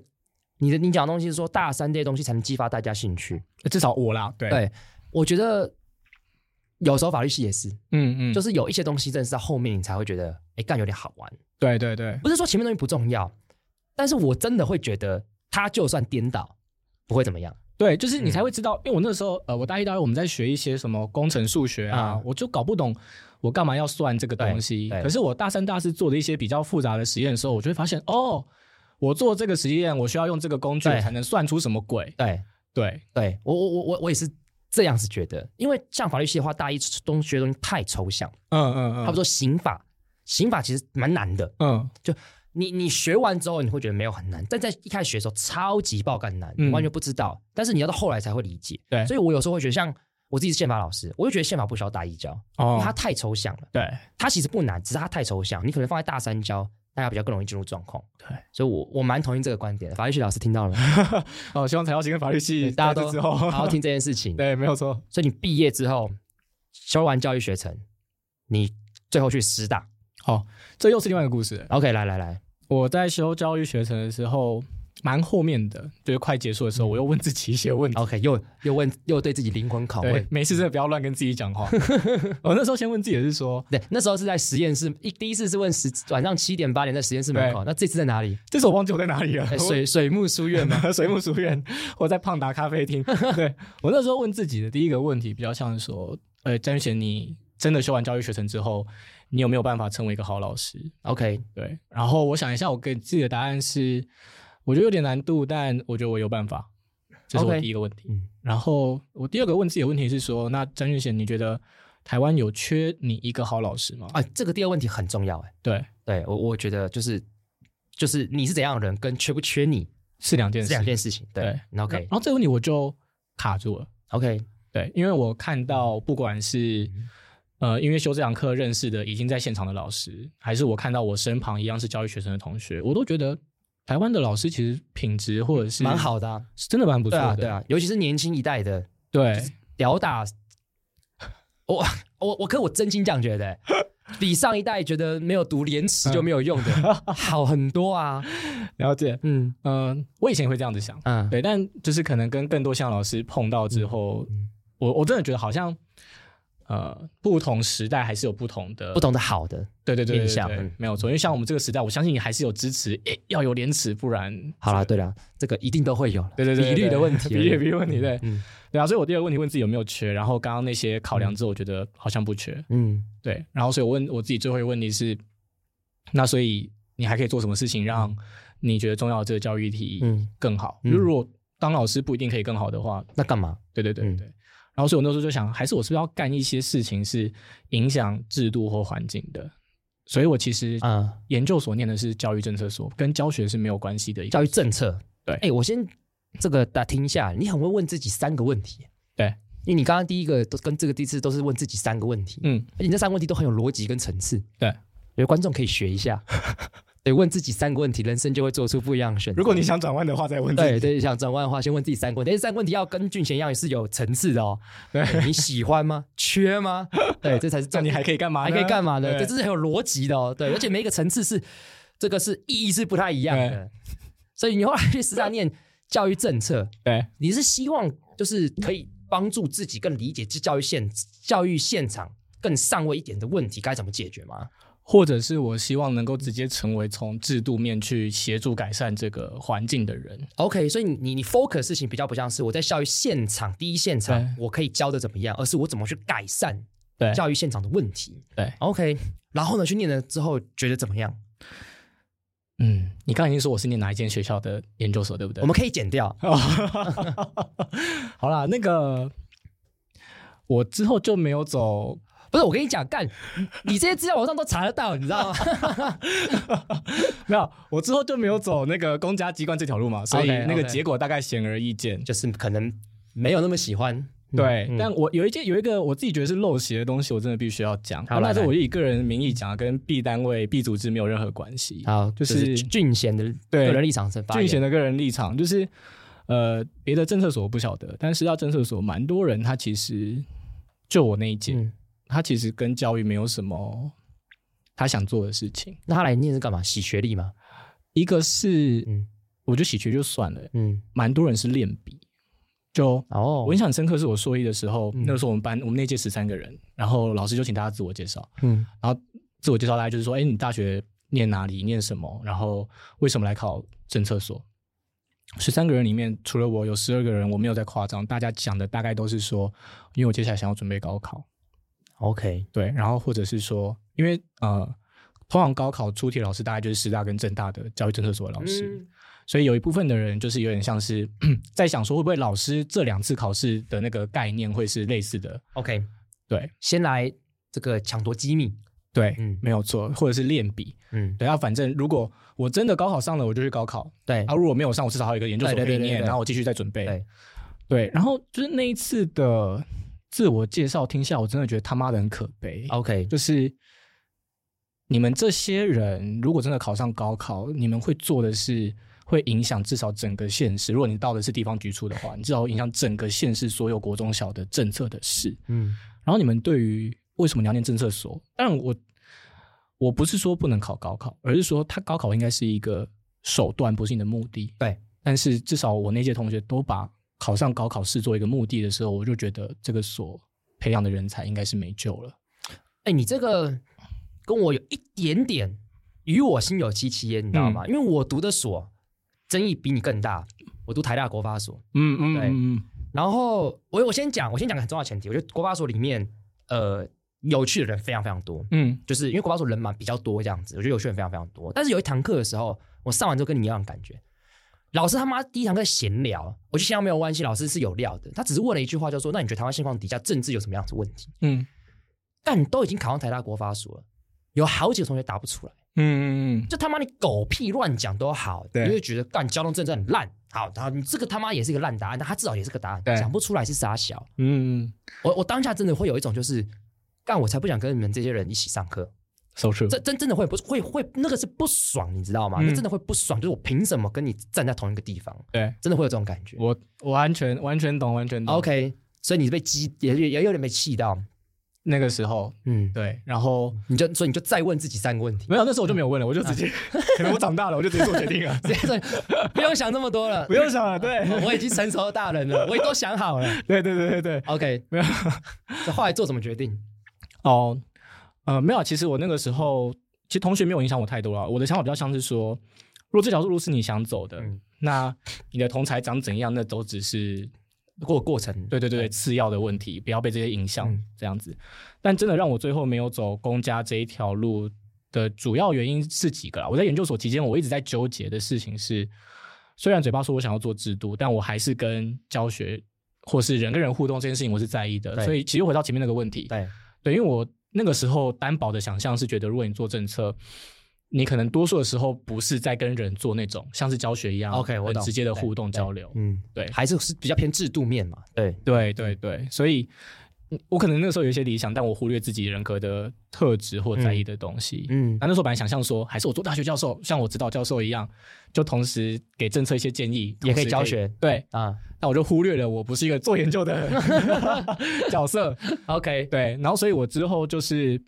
你的你讲的东西是说大三这些东西才能激发大家兴趣，至少我啦，对，对，我觉得有时候法律系也是，嗯嗯，就是有一些东西真的是在后面你才会觉得，哎，干有点好玩，对对对，不是说前面东西不重要，但是我真的会觉得。他就算颠倒，不会怎么样。对，就是你才会知道，嗯、因为我那时候，呃，我大一、大二我们在学一些什么工程数学啊，嗯、我就搞不懂我干嘛要算这个东西。可是我大三、大四做的一些比较复杂的实验的时候，我就会发现，哦，我做这个实验，我需要用这个工具才能算出什么鬼。对，对，对，我我我我我也是这样子觉得，因为像法律系的话，大一东学的东西太抽象。嗯嗯嗯，差不多刑法，刑法其实蛮难的。嗯，就。你你学完之后，你会觉得没有很难，但在一开始学的时候，超级爆干难，你完全不知道。嗯、但是你要到后来才会理解。对，所以我有时候会觉得，像我自己是宪法老师，我就觉得宪法不需要大一教，哦、因为它太抽象了。对，它其实不难，只是它太抽象，你可能放在大三教，大家比较更容易进入状况。对，所以我我蛮同意这个观点的。法律系老师听到了吗？哦，希望材料系跟法律系大家都之后好好听这件事情。对，没有错。所以你毕业之后修完教育学程，你最后去师大。好，这又是另外一个故事。OK，来来来。我在修教育学程的时候，蛮后面的，就是快结束的时候，我又问自己一些问题。OK，又又问，又对自己灵魂拷问。没事，真的不要乱跟自己讲话。我那时候先问自己的是说，对，那时候是在实验室，一第一次是问十晚上七点八点在实验室门口。那这次在哪里？这次我忘记我在哪里了。水水木书院吗？水木书院，我在胖达咖啡厅。对，我那时候问自己的第一个问题，比较像是说，呃，詹俊贤，你真的修完教育学程之后，你有没有办法成为一个好老师？OK，对。然后我想一下，我给自己的答案是，我觉得有点难度，但我觉得我有办法。这是我第一个问题。Okay. 然后我第二个问自己的问题是说，那张俊贤，你觉得台湾有缺你一个好老师吗？啊，这个第二个问题很重要，哎。对，对我我觉得就是就是你是怎样的人，跟缺不缺你是两件事，两件事情。对，对，OK。然后这个问题我就卡住了。OK，对，因为我看到不管是、嗯呃，因为修这堂课认识的已经在现场的老师，还是我看到我身旁一样是教育学生的同学，我都觉得台湾的老师其实品质或者是蛮好的，啊，是真的蛮不错的。对啊，对啊，尤其是年轻一代的，对，屌打。我我我可我真心这样觉得，比上一代觉得没有读廉耻就没有用的、嗯、好很多啊。了解，嗯嗯、呃，我以前也会这样子想，嗯，对，但就是可能跟更多像老师碰到之后，嗯、我我真的觉得好像。呃，不同时代还是有不同的不同的好的，对对对，印象没有错。因为像我们这个时代，我相信你还是有支持，诶，要有廉耻，不然好了。对了，这个一定都会有，对对对，比率的问题，比率比率问题，对，嗯，对啊。所以我第二个问题问自己有没有缺，然后刚刚那些考量之后，我觉得好像不缺，嗯，对。然后所以我问我自己最后一个问题是，那所以你还可以做什么事情让你觉得重要的这个教育议题嗯更好？如果当老师不一定可以更好的话，那干嘛？对对对对。然后，所以我那时候就想，还是我是不是要干一些事情是影响制度或环境的？所以我其实啊，研究所念的是教育政策所，跟教学是没有关系的。教育政策，对。哎，我先这个打听一下，你很会问自己三个问题，对，因为你刚刚第一个都跟这个第一次都是问自己三个问题，嗯，而且你这三个问题都很有逻辑跟层次，对，有观众可以学一下。得问自己三个问题，人生就会做出不一样的选择。如果你想转弯的话，再问。对对，想转弯的话，先问自己三个问题。这三个问题要跟俊贤一样，也是有层次的哦。对，你喜欢吗？缺吗？对，这才是。那你还可以干嘛？还可以干嘛呢？对，这是很有逻辑的哦。对，而且每一个层次是这个是意义是不太一样的。所以你后来去实际念教育政策，对，你是希望就是可以帮助自己更理解这教育现教育现场更上位一点的问题该怎么解决吗？或者是我希望能够直接成为从制度面去协助改善这个环境的人。OK，所以你你 focus 事情比较不像是我在教育现场第一现场我可以教的怎么样，而是我怎么去改善教育现场的问题。对，OK，然后呢，去念了之后觉得怎么样？嗯，你刚才已经说我是念哪一间学校的研究所，对不对？我们可以剪掉。好啦，那个我之后就没有走。不是我跟你讲，干 你这些资料网上都查得到，你知道吗？没有，我之后就没有走那个公家机关这条路嘛，所以那个结果大概显而易见，okay, okay. 就是可能没有那么喜欢。对，嗯、但我有一件有一个我自己觉得是陋习的东西，我真的必须要讲。好，那是我以个人名义讲，跟 B 单位 B 组织没有任何关系。好，就是俊贤的个人立场是俊贤的个人立场，就是呃，别的政策所我不晓得，但是要政策所蛮多人，他其实就我那一届。嗯他其实跟教育没有什么他想做的事情。那他来念是干嘛？洗学历吗？一个是，嗯，我觉得洗学就算了，嗯，蛮多人是练笔。就哦，我印象很深刻，是我硕一的时候，嗯、那个时候我们班我们那届十三个人，然后老师就请大家自我介绍，嗯，然后自我介绍大家就是说，哎，你大学念哪里？念什么？然后为什么来考政策所？十三个人里面，除了我有十二个人，我没有在夸张，大家讲的大概都是说，因为我接下来想要准备高考。OK，对，然后或者是说，因为呃，通常高考出题老师大概就是师大跟政大的教育政策所的老师，嗯、所以有一部分的人就是有点像是在想说，会不会老师这两次考试的那个概念会是类似的？OK，对，先来这个抢夺机密，对，嗯，没有错，或者是练笔，嗯，对啊，反正如果我真的高考上了，我就去高考，对，啊，如果没有上，我至少还有一个研究所可以念，然后我继续再准备，对，对，然后就是那一次的。自我介绍听下，我真的觉得他妈的很可悲。OK，就是你们这些人，如果真的考上高考，你们会做的是会影响至少整个县市。如果你到的是地方局处的话，你至少影响整个县市所有国中小的政策的事。嗯，然后你们对于为什么你要念政策所？但我我不是说不能考高考，而是说他高考应该是一个手段，不是你的目的。对，但是至少我那些同学都把。考上高考试做一个目的的时候，我就觉得这个所培养的人才应该是没救了。哎，你这个跟我有一点点与我心有戚戚焉，你知道吗？嗯、因为我读的所争议比你更大，我读台大国发所。嗯嗯，对。嗯、然后我我先讲，我先讲个很重要的前提，我觉得国发所里面呃有趣的人非常非常多。嗯，就是因为国发所人嘛比较多这样子，我觉得有趣的人非常非常多。但是有一堂课的时候，我上完之后跟你一样的感觉。老师他妈第一堂课闲聊，我就想没有关系。老师是有料的，他只是问了一句话，就说：“那你觉得台湾现况底下政治有什么样子问题？”嗯，但你都已经考上台大国发所了，有好几个同学答不出来。嗯嗯嗯，就他妈你狗屁乱讲都好，对你会觉得干交通政策很烂。好，然后你这个他妈也是一个烂答案，但他至少也是个答案，讲对不出来是傻小。嗯，我我当下真的会有一种就是，干我才不想跟你们这些人一起上课。So true. 这真真的会不会会那个是不爽，你知道吗？那、嗯、真的会不爽，就是我凭什么跟你站在同一个地方？对，真的会有这种感觉。我我完全完全懂，完全懂。OK，所以你是被激也也也有点被气到。那个时候，嗯，对，然后你就所以你就再问自己三个问题。没有，那时候我就没有问了，我就直接，可能我长大了，我就直接做决定了，直接说不用想那么多了，不用想了，对，我已经成熟的大人了，我也都想好了。对对对对对，OK，没有，这后来做什么决定？哦，呃，没有，其实我那个时候，其实同学没有影响我太多了。我的想法比较像是说，如果这条路是你想走的，嗯、那你的同才长怎样，那都只是。过过程，对对对，次要的问题，不要被这些影响，这样子。但真的让我最后没有走公家这一条路的主要原因是几个啦。我在研究所期间，我一直在纠结的事情是，虽然嘴巴说我想要做制度，但我还是跟教学或是人跟人互动这件事情，我是在意的。所以其实回到前面那个问题，对对，因为我那个时候担保的想象是觉得，如果你做政策。你可能多数的时候不是在跟人做那种像是教学一样，OK，我直接的互动交流，嗯，对，还是是比较偏制度面嘛，对，对，对，对，所以，我可能那时候有一些理想，但我忽略自己人格的特质或在意的东西，嗯，那那时候本来想象说，还是我做大学教授，像我指导教授一样，就同时给政策一些建议，也可以教学，对啊，那我就忽略了我不是一个做研究的 角色，OK，对，然后所以我之后就是。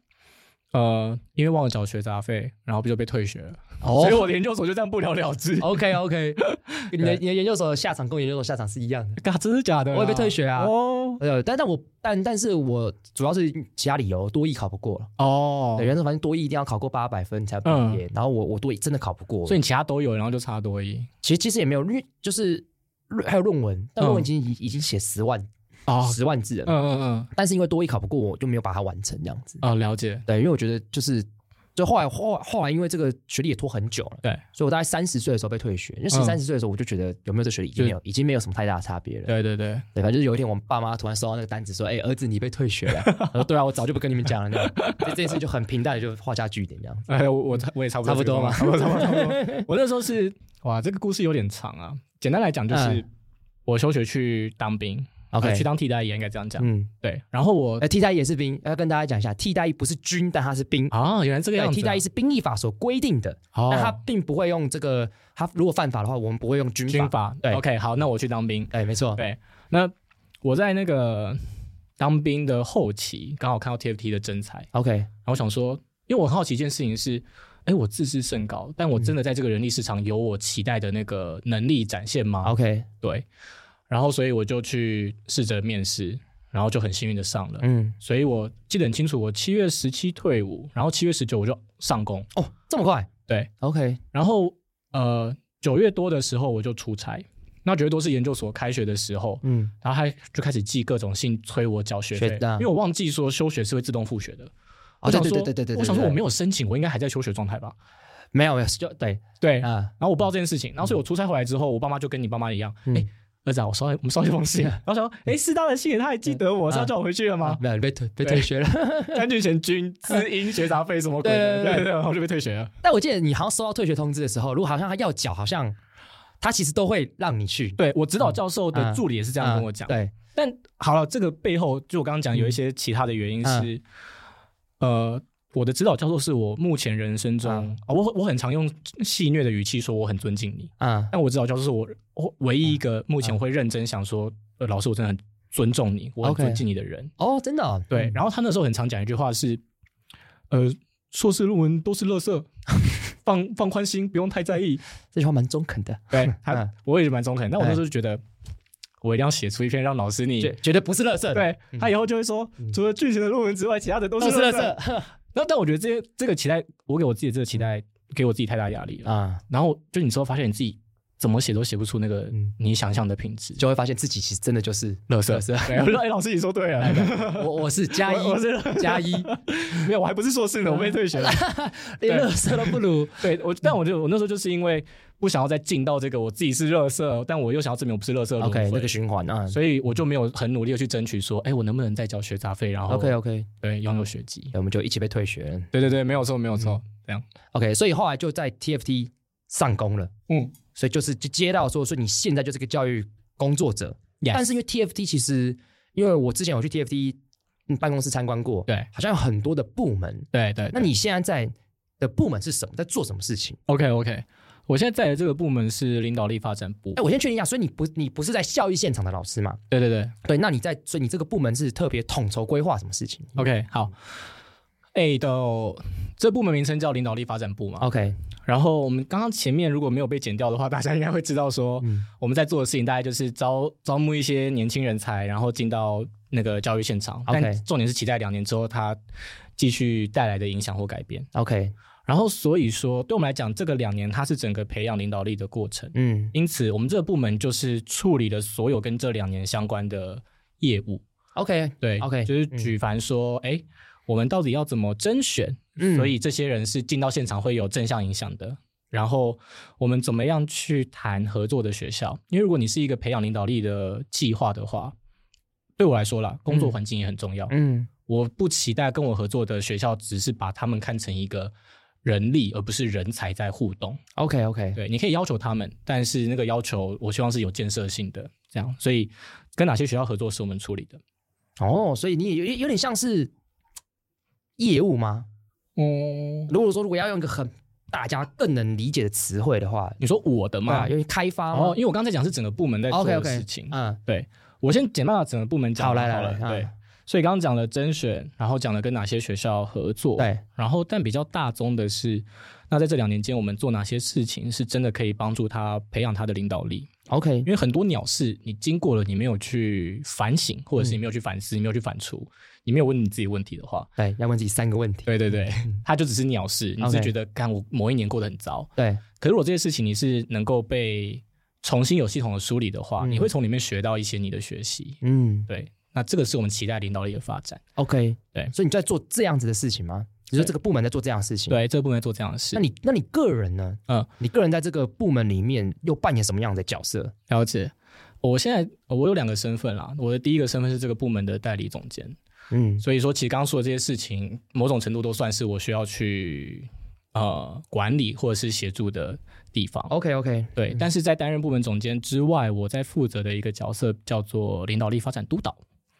呃，因为忘了缴学杂费，然后不就被退学了，哦、所以我的研究所就这样不了了之。OK OK，你的你的研究所的下场跟我研究所下场是一样的，嘎 真的假的？我也被退学啊。哦，呃，但但我但但是我主要是其他理由，多艺考不过了。哦，对，原则反正多艺一定要考过八百分才毕业，嗯、然后我我多艺真的考不过，所以你其他都有，然后就差多艺。其实其实也没有，因为就是还有论文，但论文已经已已经写十万。哦，十万字了，嗯嗯嗯，但是因为多一考不过，我就没有把它完成这样子。哦，了解。对，因为我觉得就是，就后来后后来因为这个学历也拖很久了，对，所以我大概三十岁的时候被退学。因为三十岁的时候我就觉得有没有这学历已经没有，已经没有什么太大的差别了。对对对，对，反正就是有一天我们爸妈突然收到那个单子说，哎，儿子你被退学了。我说对啊，我早就不跟你们讲了。那这件事就很平淡的就画下句点这样子。哎，我我我也差不多差不多嘛，差不多差不多。我那时候是哇，这个故事有点长啊。简单来讲就是我休学去当兵。OK，去当替代役应该这样讲。嗯，对。然后我，呃，替代役也是兵，要跟大家讲一下，替代役不是军，但他是兵啊。原来这个样子。替代役是兵役法所规定的，但他并不会用这个。他如果犯法的话，我们不会用军军法。对，OK，好，那我去当兵。哎，没错。对，那我在那个当兵的后期，刚好看到 TFT 的真才。OK，然后我想说，因为我很好奇一件事情是，哎，我自视甚高，但我真的在这个人力市场有我期待的那个能力展现吗？OK，对。然后，所以我就去试着面试，然后就很幸运的上了。嗯，所以我记得很清楚，我七月十七退伍，然后七月十九我就上工。哦，这么快？对，OK。然后呃，九月多的时候我就出差，那九月多是研究所开学的时候，嗯，然后他就开始寄各种信催我缴学费，因为我忘记说休学是会自动复学的。哦，对对对对对对，我想说我没有申请，我应该还在休学状态吧？没有没有，就对对啊。然后我不知道这件事情，然后所以我出差回来之后，我爸妈就跟你爸妈一样，哎。儿子，我收我们收一封信，然后说，哎，师大的信，他还记得我，是要叫我回去了吗？没有，被退被退学了，干脆选军资音学杂费什么鬼的，对对对，然后就被退学了。但我记得你好像收到退学通知的时候，如果好像他要缴，好像他其实都会让你去。对，我指导教授的助理也是这样跟我讲。对，但好了，这个背后就我刚刚讲有一些其他的原因是，呃。我的指导教授是我目前人生中啊，我我很常用戏谑的语气说我很尊敬你啊，但我指导教授是我我唯一一个目前会认真想说，呃，老师我真的很尊重你，我很尊敬你的人哦，真的对。然后他那时候很常讲一句话是，呃，硕士论文都是垃圾，放放宽心，不用太在意。这句话蛮中肯的，对他我也是蛮中肯。但我那时候就觉得，我一定要写出一篇让老师你觉得不是垃圾，对。他以后就会说，除了剧情的论文之外，其他的都是垃圾。那但我觉得这些这个期待，我给我自己的这个期待，给我自己太大压力了啊。然后就你之后发现你自己怎么写都写不出那个你想象的品质，就会发现自己其实真的就是乐色。对，我说哎，老师你说对了，我我是加一，我是加一 没有，我还不是硕士呢，我被退学了，连乐色都不如。对我，但我就我那时候就是因为不想要再进到这个我自己是垃圾，但我又想要证明我不是垃圾，OK，那个循环啊，所以我就没有很努力的去争取说，哎，我能不能再交学杂费，然后 OK OK，对，拥有学籍，我们就一起被退学。对对对，没有错没有错，这样 OK，所以后来就在 TFT 上工了，嗯。所以就是就接到说说你现在就是个教育工作者.但是因为 TFT 其实，因为我之前有去 TFT 办公室参观过，对，好像有很多的部门，对，对对。那你现在在的部门是什么？在做什么事情？OK OK，我现在在的这个部门是领导力发展部。哎，我先确认一下，所以你不你不是在教育现场的老师吗？对对对对，那你在所以你这个部门是特别统筹规划什么事情？OK，好。哎的这部门名称叫领导力发展部嘛？OK。然后我们刚刚前面如果没有被剪掉的话，大家应该会知道说，嗯、我们在做的事情大概就是招招募一些年轻人才，然后进到那个教育现场。OK。但重点是期待两年之后他继续带来的影响或改变。OK。然后所以说，对我们来讲，这个两年它是整个培养领导力的过程。嗯。因此，我们这个部门就是处理了所有跟这两年相关的业务。OK。对。OK。就是举凡说，哎、嗯。我们到底要怎么甄选？嗯，所以这些人是进到现场会有正向影响的。然后我们怎么样去谈合作的学校？因为如果你是一个培养领导力的计划的话，对我来说啦，工作环境也很重要。嗯，我不期待跟我合作的学校只是把他们看成一个人力，而不是人才在互动。OK OK，对，你可以要求他们，但是那个要求我希望是有建设性的。这样，所以跟哪些学校合作是我们处理的。哦，所以你也有有点像是。业务吗？嗯，如果说如果要用一个很大家更能理解的词汇的话，你说我的嘛？因为开发哦，因为我刚才讲是整个部门在做的事情。Okay, okay, 嗯，对，我先简单把整个部门讲好了。好来来来，对，所以刚刚讲了甄选，然后讲了跟哪些学校合作，对，然后但比较大宗的是，那在这两年间我们做哪些事情是真的可以帮助他培养他的领导力？OK，因为很多鸟事你经过了，你没有去反省，或者是你没有去反思，嗯、你没有去反刍。你没有问你自己问题的话，对，要问自己三个问题。对对对，他就只是鸟事，你是觉得，干我某一年过得很糟。对，可是如果这些事情你是能够被重新有系统的梳理的话，你会从里面学到一些你的学习。嗯，对，那这个是我们期待领导力的发展。OK，对，所以你在做这样子的事情吗？你说这个部门在做这样的事情？对，这个部门在做这样的事。那你那你个人呢？嗯，你个人在这个部门里面又扮演什么样的角色？了解，我现在我有两个身份啦。我的第一个身份是这个部门的代理总监。嗯，所以说，其实刚刚说的这些事情，某种程度都算是我需要去呃管理或者是协助的地方。OK OK，对。嗯、但是在担任部门总监之外，我在负责的一个角色叫做领导力发展督导。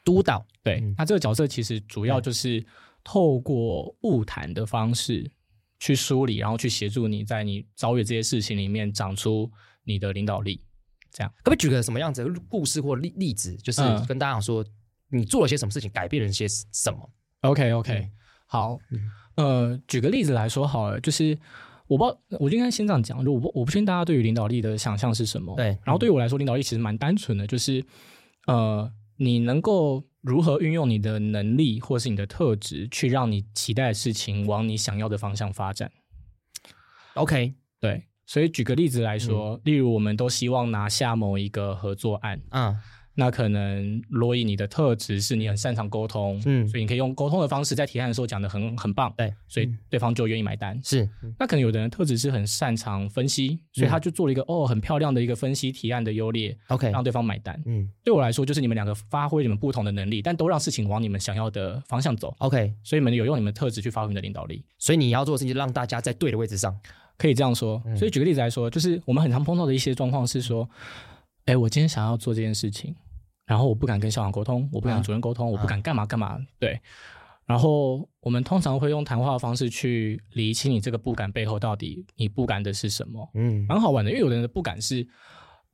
督导，对。嗯、那这个角色其实主要就是透过物谈的方式去梳理，然后去协助你在你遭遇这些事情里面长出你的领导力。这样，可不可以举个什么样子的故事或例例子，就是跟大家说。嗯你做了些什么事情，改变了些什么？OK OK，、嗯、好，呃，举个例子来说好了，就是我不知道，我就应该先这样讲，就我不我不确定大家对于领导力的想象是什么。对，然后对于我来说，领导力其实蛮单纯的，就是呃，你能够如何运用你的能力或是你的特质，去让你期待的事情往你想要的方向发展。OK，对，所以举个例子来说，嗯、例如我们都希望拿下某一个合作案，嗯。那可能罗伊，你的特质是你很擅长沟通，嗯，所以你可以用沟通的方式在提案的时候讲的很很棒，对，所以对方就愿意买单。是，那可能有的人特质是很擅长分析，所以他就做了一个哦很漂亮的一个分析提案的优劣，OK，让对方买单。嗯，对我来说，就是你们两个发挥你们不同的能力，但都让事情往你们想要的方向走。OK，所以你们有用你们特质去发挥你的领导力。所以你要做的事情，让大家在对的位置上，可以这样说。所以举个例子来说，就是我们很常碰到的一些状况是说，哎，我今天想要做这件事情。然后我不敢跟校长沟通，我不敢跟主任沟通，啊、我不敢干嘛干嘛。对，然后我们通常会用谈话的方式去理清你这个不敢背后到底你不敢的是什么。嗯，蛮好玩的，因为有的人的不敢是，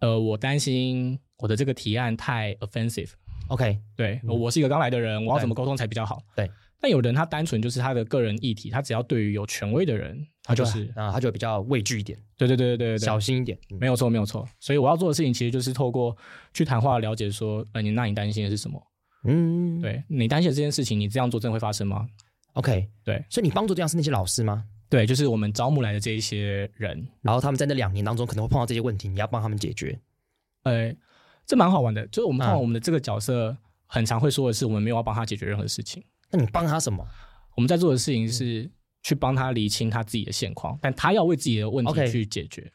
呃，我担心我的这个提案太 offensive。OK，对，我是一个刚来的人，我要怎么沟通才比较好？对。但有人他单纯就是他的个人议题，他只要对于有权威的人，他就是啊，他就比较畏惧一点。对对对对对，小心一点。没有错没有错。所以我要做的事情其实就是透过去谈话了解说，呃，你那你担心的是什么？嗯，对你担心的这件事情，你这样做真的会发生吗？OK，对。所以你帮助这样是那些老师吗？对，就是我们招募来的这一些人，然后他们在那两年当中可能会碰到这些问题，你要帮他们解决。呃，这蛮好玩的，就是我们看到我们的这个角色，很常会说的是，我们没有要帮他解决任何事情。那你帮他什么？我们在做的事情是去帮他理清他自己的现况，但他要为自己的问题去解决。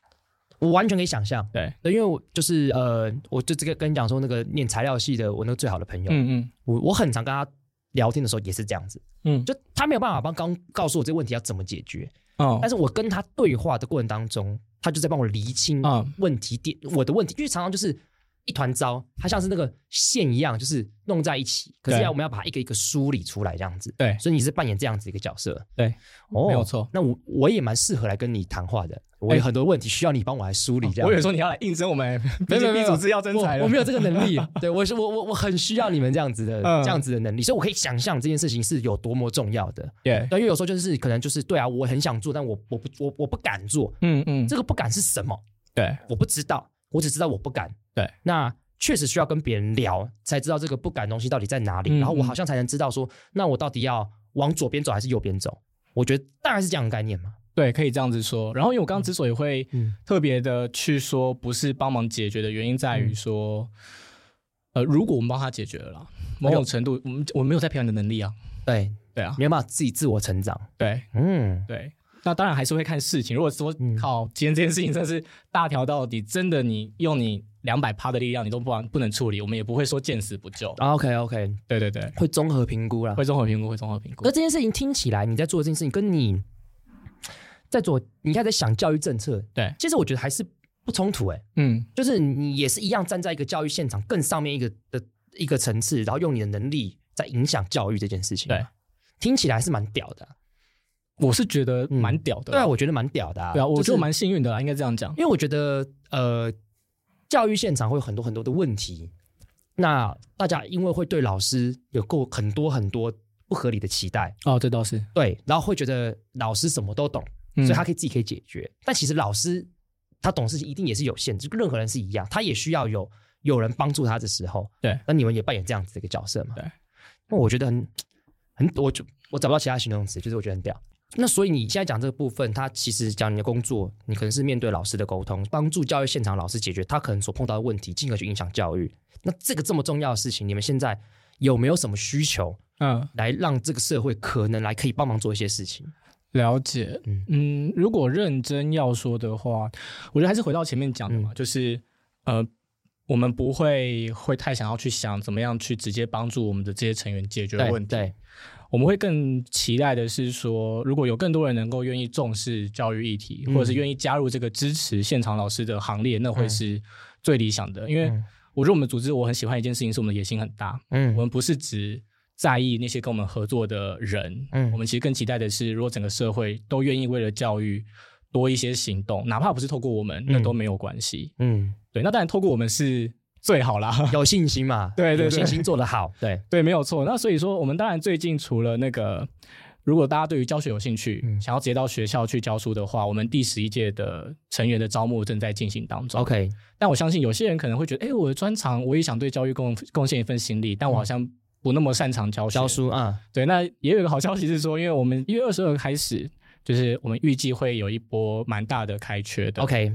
我完全可以想象，对，因为我就是呃，我就这个跟你讲说，那个念材料系的，我那个最好的朋友，嗯嗯，我我很常跟他聊天的时候也是这样子，嗯，就他没有办法帮刚告诉我这个问题要怎么解决，哦，但是我跟他对话的过程当中，他就在帮我厘清啊问题点，我的问题，因为常常就是一团糟，它像是那个线一样，就是弄在一起。可是要我们要把它一个一个梳理出来，这样子。对，所以你是扮演这样子一个角色。对，哦，没有错。那我我也蛮适合来跟你谈话的。我有很多问题需要你帮我来梳理，这样。我以为说你要来应征我们 B 组织要征才我，我没有这个能力。对，我是我我我很需要你们这样子的这样子的能力，所以我可以想象这件事情是有多么重要的。对，因为有时候就是可能就是对啊，我很想做，但我我不我我不敢做。嗯嗯，这个不敢是什么？对，我不知道，我只知道我不敢。对，那确实需要跟别人聊，才知道这个不敢东西到底在哪里。然后我好像才能知道说，那我到底要往左边走还是右边走？我觉得大概是这样的概念嘛。对，可以这样子说。然后，因为我刚刚之所以会特别的去说，不是帮忙解决的原因，在于说，呃，如果我们帮他解决了啦，某种程度，我们我没有在培养你的能力啊。对对啊，没有办法自己自我成长。对，嗯，对。那当然还是会看事情。如果说靠今天这件事情真的是大条到底，真的你用你两百趴的力量，你都不不能处理，我们也不会说见死不救。啊 OK OK，对对对，会综合评估啦，会综合评估，会综合评估。那这件事情听起来，你在做这件事情，跟你在做，你应该在想教育政策，对，其实我觉得还是不冲突哎、欸，嗯，就是你也是一样站在一个教育现场更上面一个的一个层次，然后用你的能力在影响教育这件事情，对，听起来是蛮屌的，我是觉得蛮屌的、嗯，对啊，我觉得蛮屌的、啊，对啊，我觉得蛮幸运的啦，应该这样讲，因为我觉得呃，教育现场会有很多很多的问题，那大家因为会对老师有够很多很多不合理的期待，哦，这倒是对，然后会觉得老师什么都懂。所以他可以自己可以解决，嗯、但其实老师他懂事情一定也是有限，就跟任何人是一样，他也需要有有人帮助他的时候。对，那你们也扮演这样子的一个角色嘛？对，那我觉得很很，我就我找不到其他形容词，就是我觉得很屌。那所以你现在讲这个部分，他其实讲你的工作，你可能是面对老师的沟通，帮助教育现场老师解决他可能所碰到的问题，进而去影响教育。那这个这么重要的事情，你们现在有没有什么需求？嗯，来让这个社会可能来可以帮忙做一些事情？了解，嗯，如果认真要说的话，我觉得还是回到前面讲的嘛，嗯、就是呃，我们不会会太想要去想怎么样去直接帮助我们的这些成员解决问题。对，我们会更期待的是说，如果有更多人能够愿意重视教育议题，嗯、或者是愿意加入这个支持现场老师的行列，那会是最理想的。嗯、因为我觉得我们组织我很喜欢一件事情，是我们的野心很大。嗯，我们不是只在意那些跟我们合作的人，嗯，我们其实更期待的是，如果整个社会都愿意为了教育多一些行动，哪怕不是透过我们，那都没有关系，嗯，对。那当然透过我们是最好啦，有信心嘛，对，对对，有信心做得好，对对，没有错。那所以说，我们当然最近除了那个，如果大家对于教学有兴趣，嗯，想要直接到学校去教书的话，我们第十一届的成员的招募正在进行当中。OK，但我相信有些人可能会觉得，哎，我的专长，我也想对教育贡贡献一份心力，但我好像。不那么擅长教学教书啊，对，那也有一个好消息是说，因为我们一月二十二开始，就是我们预计会有一波蛮大的开缺的。OK，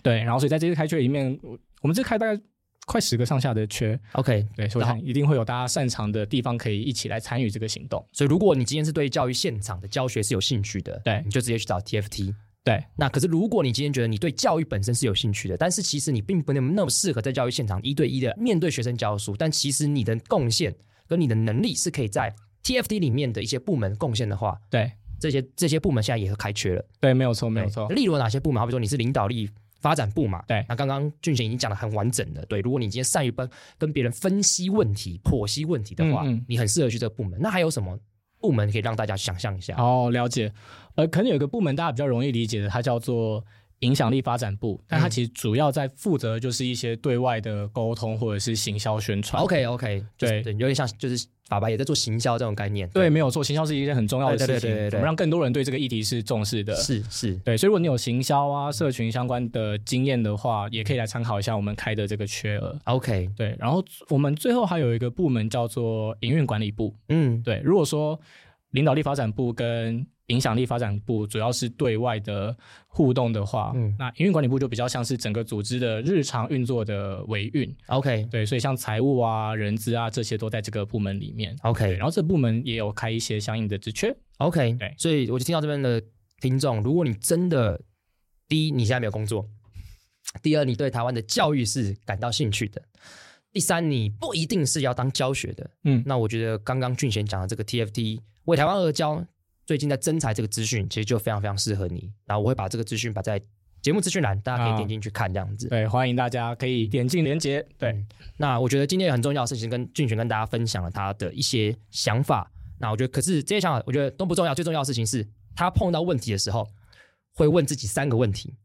对，然后所以在这次开缺里面，我们这开大概快十个上下的缺。OK，对，所以我想一定会有大家擅长的地方可以一起来参与这个行动。所以如果你今天是对教育现场的教学是有兴趣的，对，你就直接去找 TFT。对，那可是如果你今天觉得你对教育本身是有兴趣的，但是其实你并不那么那么适合在教育现场一对一的面对学生教书，但其实你的贡献。跟你的能力是可以在 TFT 里面的一些部门贡献的话，对，这些这些部门现在也是开缺了，对，没有错，没有错。例如哪些部门？好比说你是领导力发展部嘛，对。那刚刚俊贤已经讲的很完整了，对。如果你今天善于跟跟别人分析问题、剖析问题的话，嗯嗯你很适合去这个部门。那还有什么部门可以让大家想象一下？哦，了解。呃，可能有一个部门大家比较容易理解的，它叫做。影响力发展部，但它其实主要在负责就是一些对外的沟通或者是行销宣传。OK OK，对对，有点像就是法白也在做行销这种概念。对，没有错，行销是一件很重要的事情，对对对，我们让更多人对这个议题是重视的。是是，对，所以如果你有行销啊、社群相关的经验的话，也可以来参考一下我们开的这个缺额。OK，对，然后我们最后还有一个部门叫做营运管理部。嗯，对，如果说领导力发展部跟影响力发展部主要是对外的互动的话，嗯，那营运管理部就比较像是整个组织的日常运作的维运。OK，对，所以像财务啊、人资啊这些都在这个部门里面。OK，然后这部门也有开一些相应的职缺。OK，对，所以我就听到这边的听众，如果你真的第一你现在没有工作，第二你对台湾的教育是感到兴趣的，第三你不一定是要当教学的，嗯，那我觉得刚刚俊贤讲的这个 TFT 为台湾而教。最近在征才这个资讯，其实就非常非常适合你。然后我会把这个资讯摆在节目资讯栏，大家可以点进去看这样子。对，欢迎大家可以点进连接。对、嗯，那我觉得今天有很重要的事情，跟俊贤跟大家分享了他的一些想法。那我觉得，可是这些想法，我觉得都不重要。最重要的事情是他碰到问题的时候，会问自己三个问题。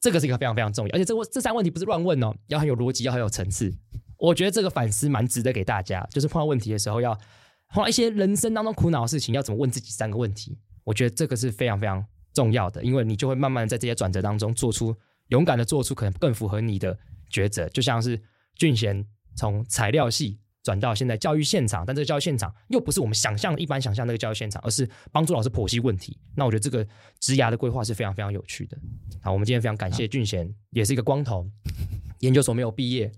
这个是一个非常非常重要，而且这问这三个问题不是乱问哦，要很有逻辑，要很有层次。我觉得这个反思蛮值得给大家，就是碰到问题的时候，要碰到一些人生当中苦恼的事情，要怎么问自己三个问题。我觉得这个是非常非常重要的，因为你就会慢慢在这些转折当中做出勇敢的做出可能更符合你的抉择。就像是俊贤从材料系转到现在教育现场，但这个教育现场又不是我们想象一般想象那个教育现场，而是帮助老师剖析问题。那我觉得这个职涯的规划是非常非常有趣的。好，我们今天非常感谢俊贤，也是一个光头，研究所没有毕业。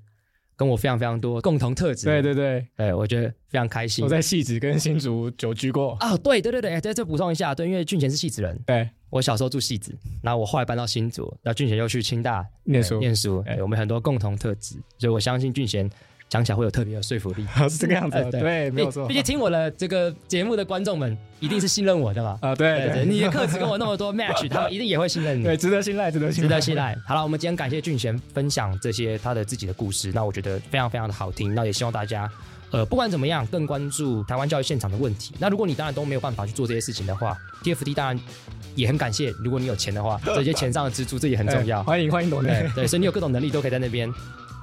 跟我非常非常多共同特质，对对对，对我觉得非常开心。我在戏子跟新竹久居过。啊、哦，对对对对，在这补充一下，对，因为俊贤是戏子。人，对。我小时候住戏子，然后我后来搬到新竹，然后俊贤又去清大念书。念书，对，我们很多共同特质，所以我相信俊贤。讲起来会有特别有说服力，是这个样子，呃、对，对，没有错。毕竟听我的这个节目的观众们一定是信任我的嘛，啊，对，对，对，你的课只跟我那么多 match，他们一定也会信任你，对，值得信赖，值得信赖，值得信赖。好了，我们今天感谢俊贤分享这些他的自己的故事，那我觉得非常非常的好听，那也希望大家，呃，不管怎么样，更关注台湾教育现场的问题。那如果你当然都没有办法去做这些事情的话，TFT 当然也很感谢，如果你有钱的话，这些钱上的支出这也很重要，欢迎欢迎懂的，对，所以你有各种能力都可以在那边。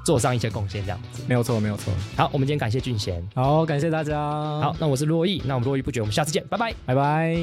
做上一些贡献，这样子没有错，没有错。好，我们今天感谢俊贤，好，感谢大家。好，那我是洛毅，那我们络绎不绝，我们下次见，拜拜，拜拜。